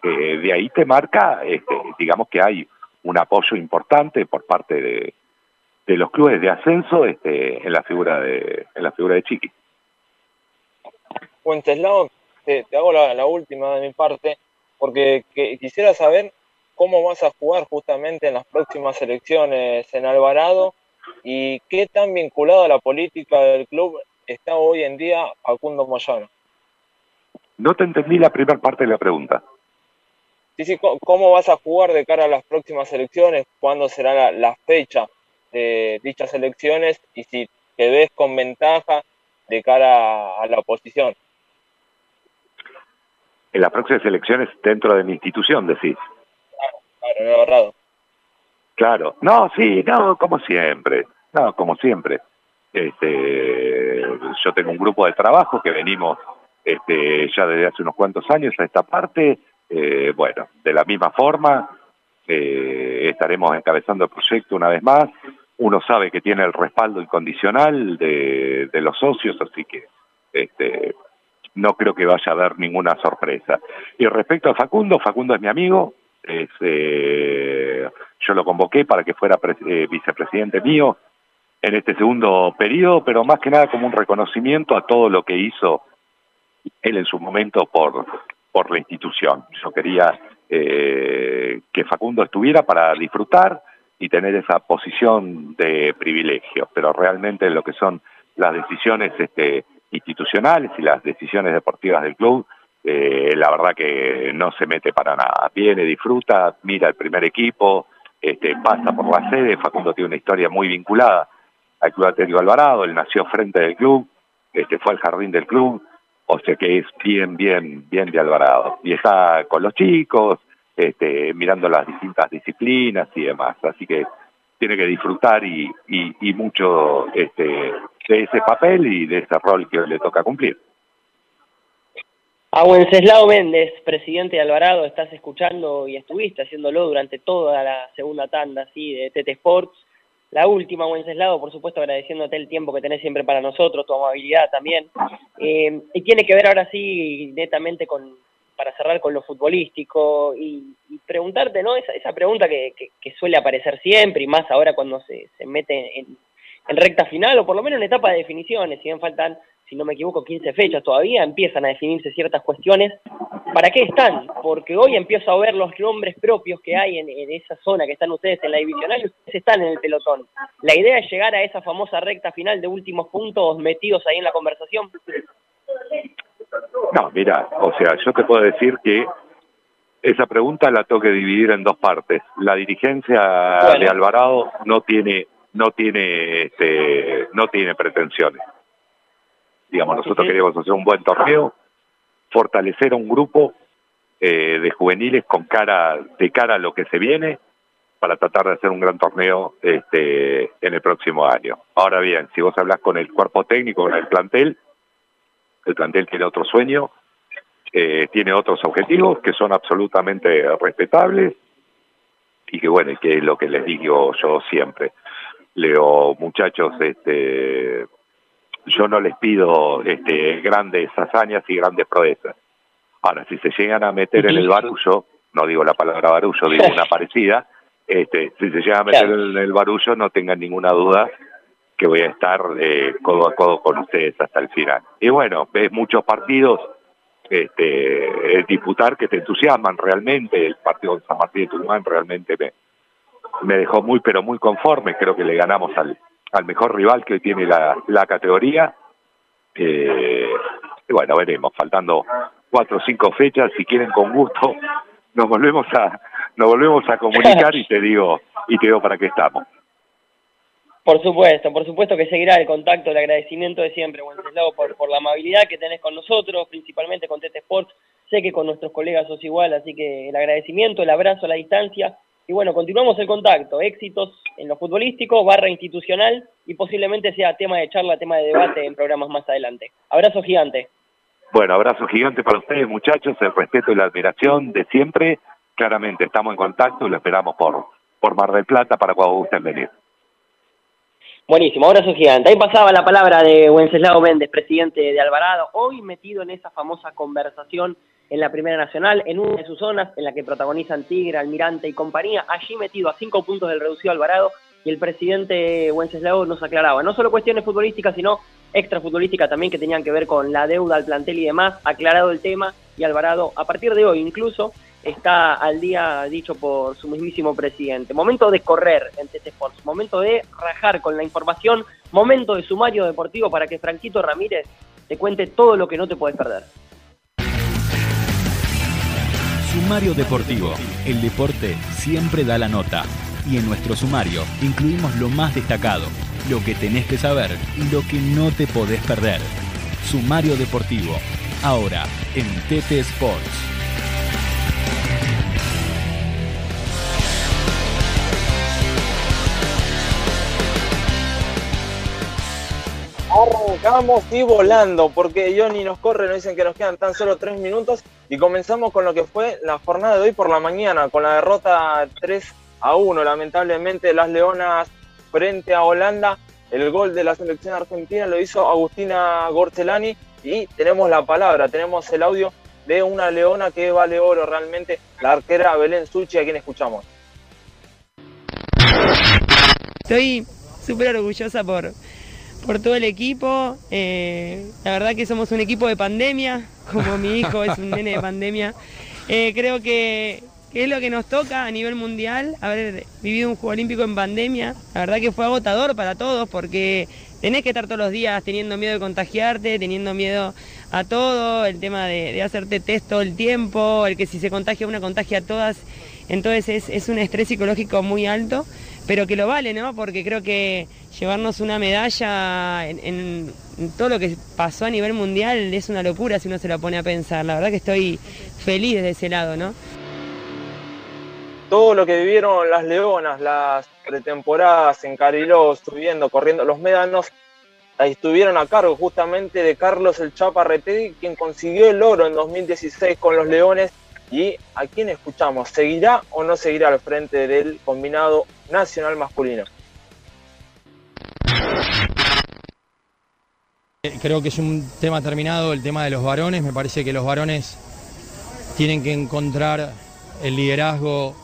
que de ahí te marca, este, digamos que hay un apoyo importante por parte de, de los clubes de ascenso este, en la figura de en la figura de Chiqui. Wenceslao, te, te hago la, la última de mi parte, porque que- quisiera saber cómo vas a jugar justamente en las próximas elecciones en Alvarado y qué tan vinculado a la política del club está hoy en día Facundo Moyano. No te entendí la primera parte de la pregunta. Sí, sí, ¿cómo vas a jugar de cara a las próximas elecciones? ¿Cuándo será la, la fecha de dichas elecciones? Y si te ves con ventaja de cara a la oposición. En las próximas elecciones dentro de mi institución, decís. Claro, en Alvarado. Claro. No, sí, no, como siempre. No, como siempre. Este, yo tengo un grupo de trabajo que venimos este, ya desde hace unos cuantos años a esta parte. Eh, bueno, de la misma forma, eh, estaremos encabezando el proyecto una vez más. Uno sabe que tiene el respaldo incondicional de, de los socios, así que este, no creo que vaya a haber ninguna sorpresa. Y respecto a Facundo, Facundo es mi amigo, es, eh, yo lo convoqué para que fuera pres- eh, vicepresidente mío en este segundo periodo, pero más que nada como un reconocimiento a todo lo que hizo él en su momento por, por la institución. Yo quería eh, que Facundo estuviera para disfrutar y tener esa posición de privilegio, pero realmente lo que son las decisiones este, institucionales y las decisiones deportivas del club, eh, la verdad que no se mete para nada. Viene, disfruta, mira el primer equipo, este, pasa por la sede. Facundo tiene una historia muy vinculada al Club Atlético Alvarado, él nació frente del club, este, fue al jardín del club, o sea que es bien, bien, bien de Alvarado. Y está con los chicos, este, mirando las distintas disciplinas y demás. Así que tiene que disfrutar y, y, y mucho este, de ese papel y de ese rol que le toca cumplir. A Wenceslao Méndez, presidente de Alvarado, estás escuchando y estuviste haciéndolo durante toda la segunda tanda ¿sí? de TT Sports. La última, Wenceslao, por supuesto agradeciéndote el tiempo que tenés siempre para nosotros, tu amabilidad también. Eh, y tiene que ver ahora sí netamente con, para cerrar con lo futbolístico y, y preguntarte, ¿no? Esa, esa pregunta que, que- suele aparecer siempre y más ahora cuando se, se mete en, en recta final o por lo menos en etapa de definiciones, si bien faltan, si no me equivoco, 15 fechas todavía, empiezan a definirse ciertas cuestiones. ¿Para qué están? Porque hoy empiezo a ver los nombres propios que hay en, en esa zona que están ustedes en la divisional y ustedes están en el pelotón. La idea es llegar a esa famosa recta final de últimos puntos metidos ahí en la conversación. No, mira, o sea, yo te puedo decir que esa pregunta la tengo que dividir en dos partes. La dirigencia Bueno. de Alvarado no tiene, no tiene, este, no tiene pretensiones. Digamos, nosotros queríamos hacer un buen torneo, fortalecer a un grupo eh, de juveniles con cara, de cara a lo que se viene, para tratar de hacer un gran torneo este, en el próximo año. Ahora bien, si vos hablas con el cuerpo técnico, con el plantel, el plantel tiene otro sueño, eh, tiene otros objetivos que son absolutamente respetables y que bueno, que es lo que les digo yo siempre. Leo, muchachos, este, yo no les pido este, grandes hazañas y grandes proezas. Ahora, si se llegan a meter en el barullo, no digo la palabra barullo, digo una parecida, este, si se llegan a meter en el barullo, no tengan ninguna duda que voy a estar eh, codo a codo con ustedes hasta el final. Y bueno, ves muchos partidos este, disputar que te entusiasman realmente. El partido de San Martín de Tucumán realmente me, me dejó muy, pero muy conforme. Creo que le ganamos al, al mejor rival que hoy tiene la, la categoría. Eh, y bueno, veremos, faltando cuatro o cinco fechas, si quieren con gusto, nos volvemos a, nos volvemos a comunicar y te digo, y te digo para qué estamos. Por supuesto, por supuesto que seguirá el contacto, el agradecimiento de siempre, Wenceslao, por, por la amabilidad que tenés con nosotros, principalmente con Tete Sports. Sé que con nuestros colegas sos igual, así que el agradecimiento, el abrazo a la distancia. Y bueno, continuamos el contacto. Éxitos en lo futbolístico, barra institucional y posiblemente sea tema de charla, tema de debate en programas más adelante. Abrazo gigante. Bueno, abrazo gigante para ustedes, muchachos, el respeto y la admiración de siempre. Claramente estamos en contacto y lo esperamos por, por Mar del Plata para cuando gusten venir. Buenísimo, abrazo gigante. Ahí pasaba la palabra de Wenceslao Méndez, presidente de Alvarado, hoy metido en esa famosa conversación en la Primera Nacional, en una de sus zonas en la que protagonizan Tigre, Almirante y compañía, allí metido a cinco puntos del reducido Alvarado, y el presidente Wenceslao nos aclaraba, no solo cuestiones futbolísticas, sino extrafutbolísticas también que tenían que ver con la deuda al plantel y demás, aclarado el tema y Alvarado a partir de hoy incluso está al día dicho por su mismísimo presidente. Momento de correr en TT Sports, momento de rajar con la información, momento de sumario deportivo para que Franquito Ramírez te cuente todo lo que no te puedes perder. Sumario Deportivo. El deporte siempre da la nota. Y en nuestro sumario incluimos lo más destacado, lo que tenés que saber y lo que no te podés perder. Sumario Deportivo. Ahora en TT Sports. Arrancamos y volando, porque Johnny nos corre, nos dicen que nos quedan tan solo tres minutos y comenzamos con lo que fue la jornada de hoy por la mañana, con la derrota 3 a 1, lamentablemente, las Leonas frente a Holanda. El gol de la selección argentina lo hizo Agustina Gorcelani y tenemos la palabra, tenemos el audio de una leona que vale oro realmente, la arquera Belén Suchi, a quien escuchamos. Estoy súper orgullosa por, por todo el equipo. Eh, la verdad que somos un equipo de pandemia, como mi hijo es un nene de pandemia. Eh, creo que, es lo que nos toca a nivel mundial, haber vivido un Juego Olímpico en pandemia. La verdad que fue agotador para todos porque tenés que estar todos los días teniendo miedo de contagiarte, teniendo miedo a todo, el tema de, hacerte test todo el tiempo, el que si se contagia una contagia a todas. Entonces es, es un estrés psicológico muy alto pero que lo vale, ¿no? Porque creo que llevarnos una medalla en, todo lo que pasó a nivel mundial es una locura si uno se lo pone a pensar. La verdad que estoy feliz de ese lado, ¿no? Todo lo que vivieron las leonas, las pretemporadas en Cariló, subiendo, corriendo los médanos, estuvieron a cargo justamente de Carlos el Chapa quien consiguió el oro en 2016 con los Leones. ¿Y a quién escuchamos? ¿Seguirá o no seguirá al frente del combinado nacional masculino. Creo que es un tema terminado el tema de los varones. Me parece que los varones tienen que encontrar el liderazgo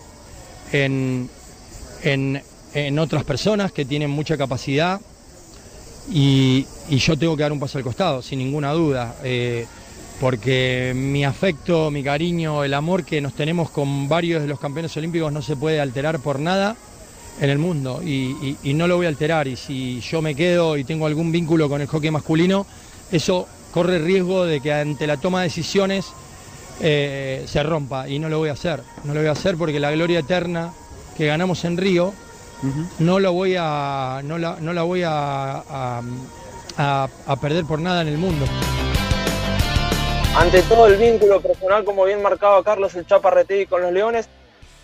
en, en, otras personas que tienen mucha capacidad y, yo tengo que dar un paso al costado, sin ninguna duda. Eh, porque mi afecto, mi cariño, el amor que nos tenemos con varios de los campeones olímpicos no se puede alterar por nada en el mundo y, no lo voy a alterar. Y si yo me quedo y tengo algún vínculo con el hockey masculino, eso corre riesgo de que ante la toma de decisiones eh, se rompa y no lo voy a hacer. No lo voy a hacer porque la gloria eterna que ganamos en Río no lo voy a no la, no la voy a, a, perder por nada en el mundo. Ante todo el vínculo personal, como bien marcaba Carlos el Chaparretegui con los Leones,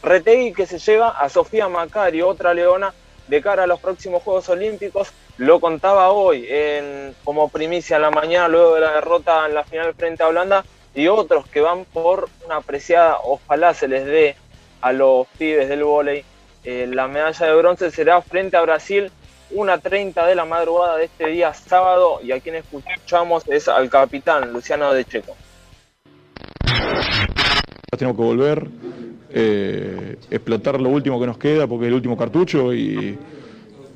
Retegui que se lleva a Sofía Macario, otra leona, de cara a los próximos Juegos Olímpicos. Lo contaba hoy en, como primicia en la mañana, luego de la derrota en la final frente a Holanda, y otros que van por una apreciada, ojalá se les dé a los pibes del vóley. Eh, la medalla de bronce será frente a Brasil, una 30 de la madrugada de este día sábado, y a quien escuchamos es al capitán Luciano de Checo. Tenemos que volver, eh, explotar lo último que nos queda porque es el último cartucho y,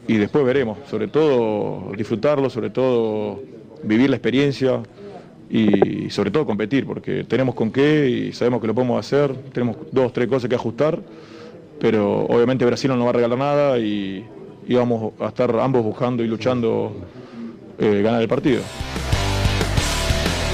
y después veremos, sobre todo disfrutarlo, sobre todo vivir la experiencia y sobre todo competir, porque tenemos con qué y sabemos que lo podemos hacer, tenemos dos, tres cosas que ajustar, pero obviamente Brasil no nos va a regalar nada y, vamos a estar ambos buscando y luchando eh, ganar el partido.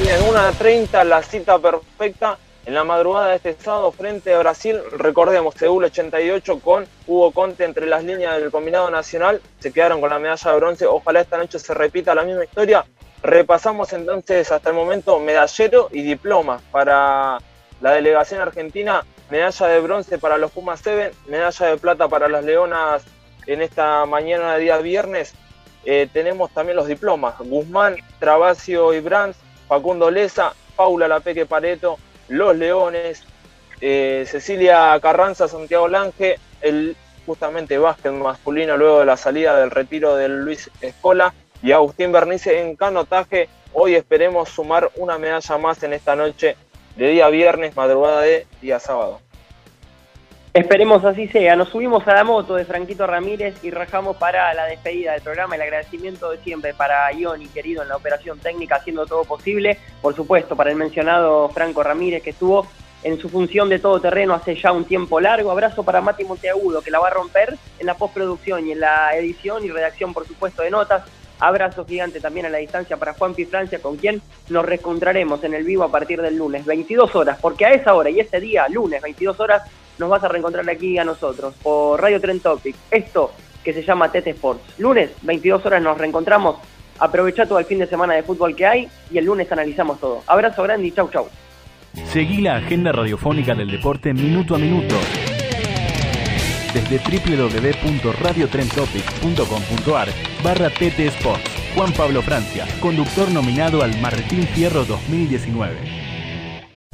Y en una 30 la cita perfecta en la madrugada de este sábado frente a Brasil, recordemos, Seúl 88 con Hugo Conte entre las líneas del combinado nacional, se quedaron con la medalla de bronce, ojalá esta noche se repita la misma historia. Repasamos entonces hasta el momento medallero y diploma para la delegación argentina, medalla de bronce para los Pumas 7, medalla de plata para las Leonas en esta mañana de día viernes. Eh, tenemos también los diplomas, Guzmán, Trabacio y Brands, Facundo Leza, Paula Lapeque Pareto, los Leones, eh, Cecilia Carranza, Santiago Lange, el justamente básquet masculino luego de la salida del retiro de Luis Escola y Agustín Bernice en canotaje. Hoy esperemos sumar una medalla más en esta noche de día viernes, madrugada de día sábado. Esperemos así sea. Nos subimos a la moto de Franquito Ramírez y rajamos para la despedida del programa. El agradecimiento de siempre para Ioni, querido, en la operación técnica, haciendo todo posible. Por supuesto, para el mencionado Franco Ramírez, que estuvo en su función de todo terreno hace ya un tiempo largo. Abrazo para Mati Monteagudo, que la va a romper en la postproducción y en la edición y redacción, por supuesto, de notas. Abrazo gigante también a la distancia para Juan Pi Francia, con quien nos reencontraremos en el vivo a partir del lunes, 22 horas, porque a esa hora y ese día, lunes, 22 horas, nos vas a reencontrar aquí a nosotros por Radio Trend Topic. Esto que se llama Tete Sports. Lunes, 22 horas, nos reencontramos. Aprovecha todo el fin de semana de fútbol que hay y el lunes analizamos todo. Abrazo grande y chau chau. Seguí la agenda radiofónica del deporte minuto a minuto. Desde www.radiotrendtopic.com.ar barra TT Sports. Juan Pablo Francia, conductor nominado al Martín Fierro 2019.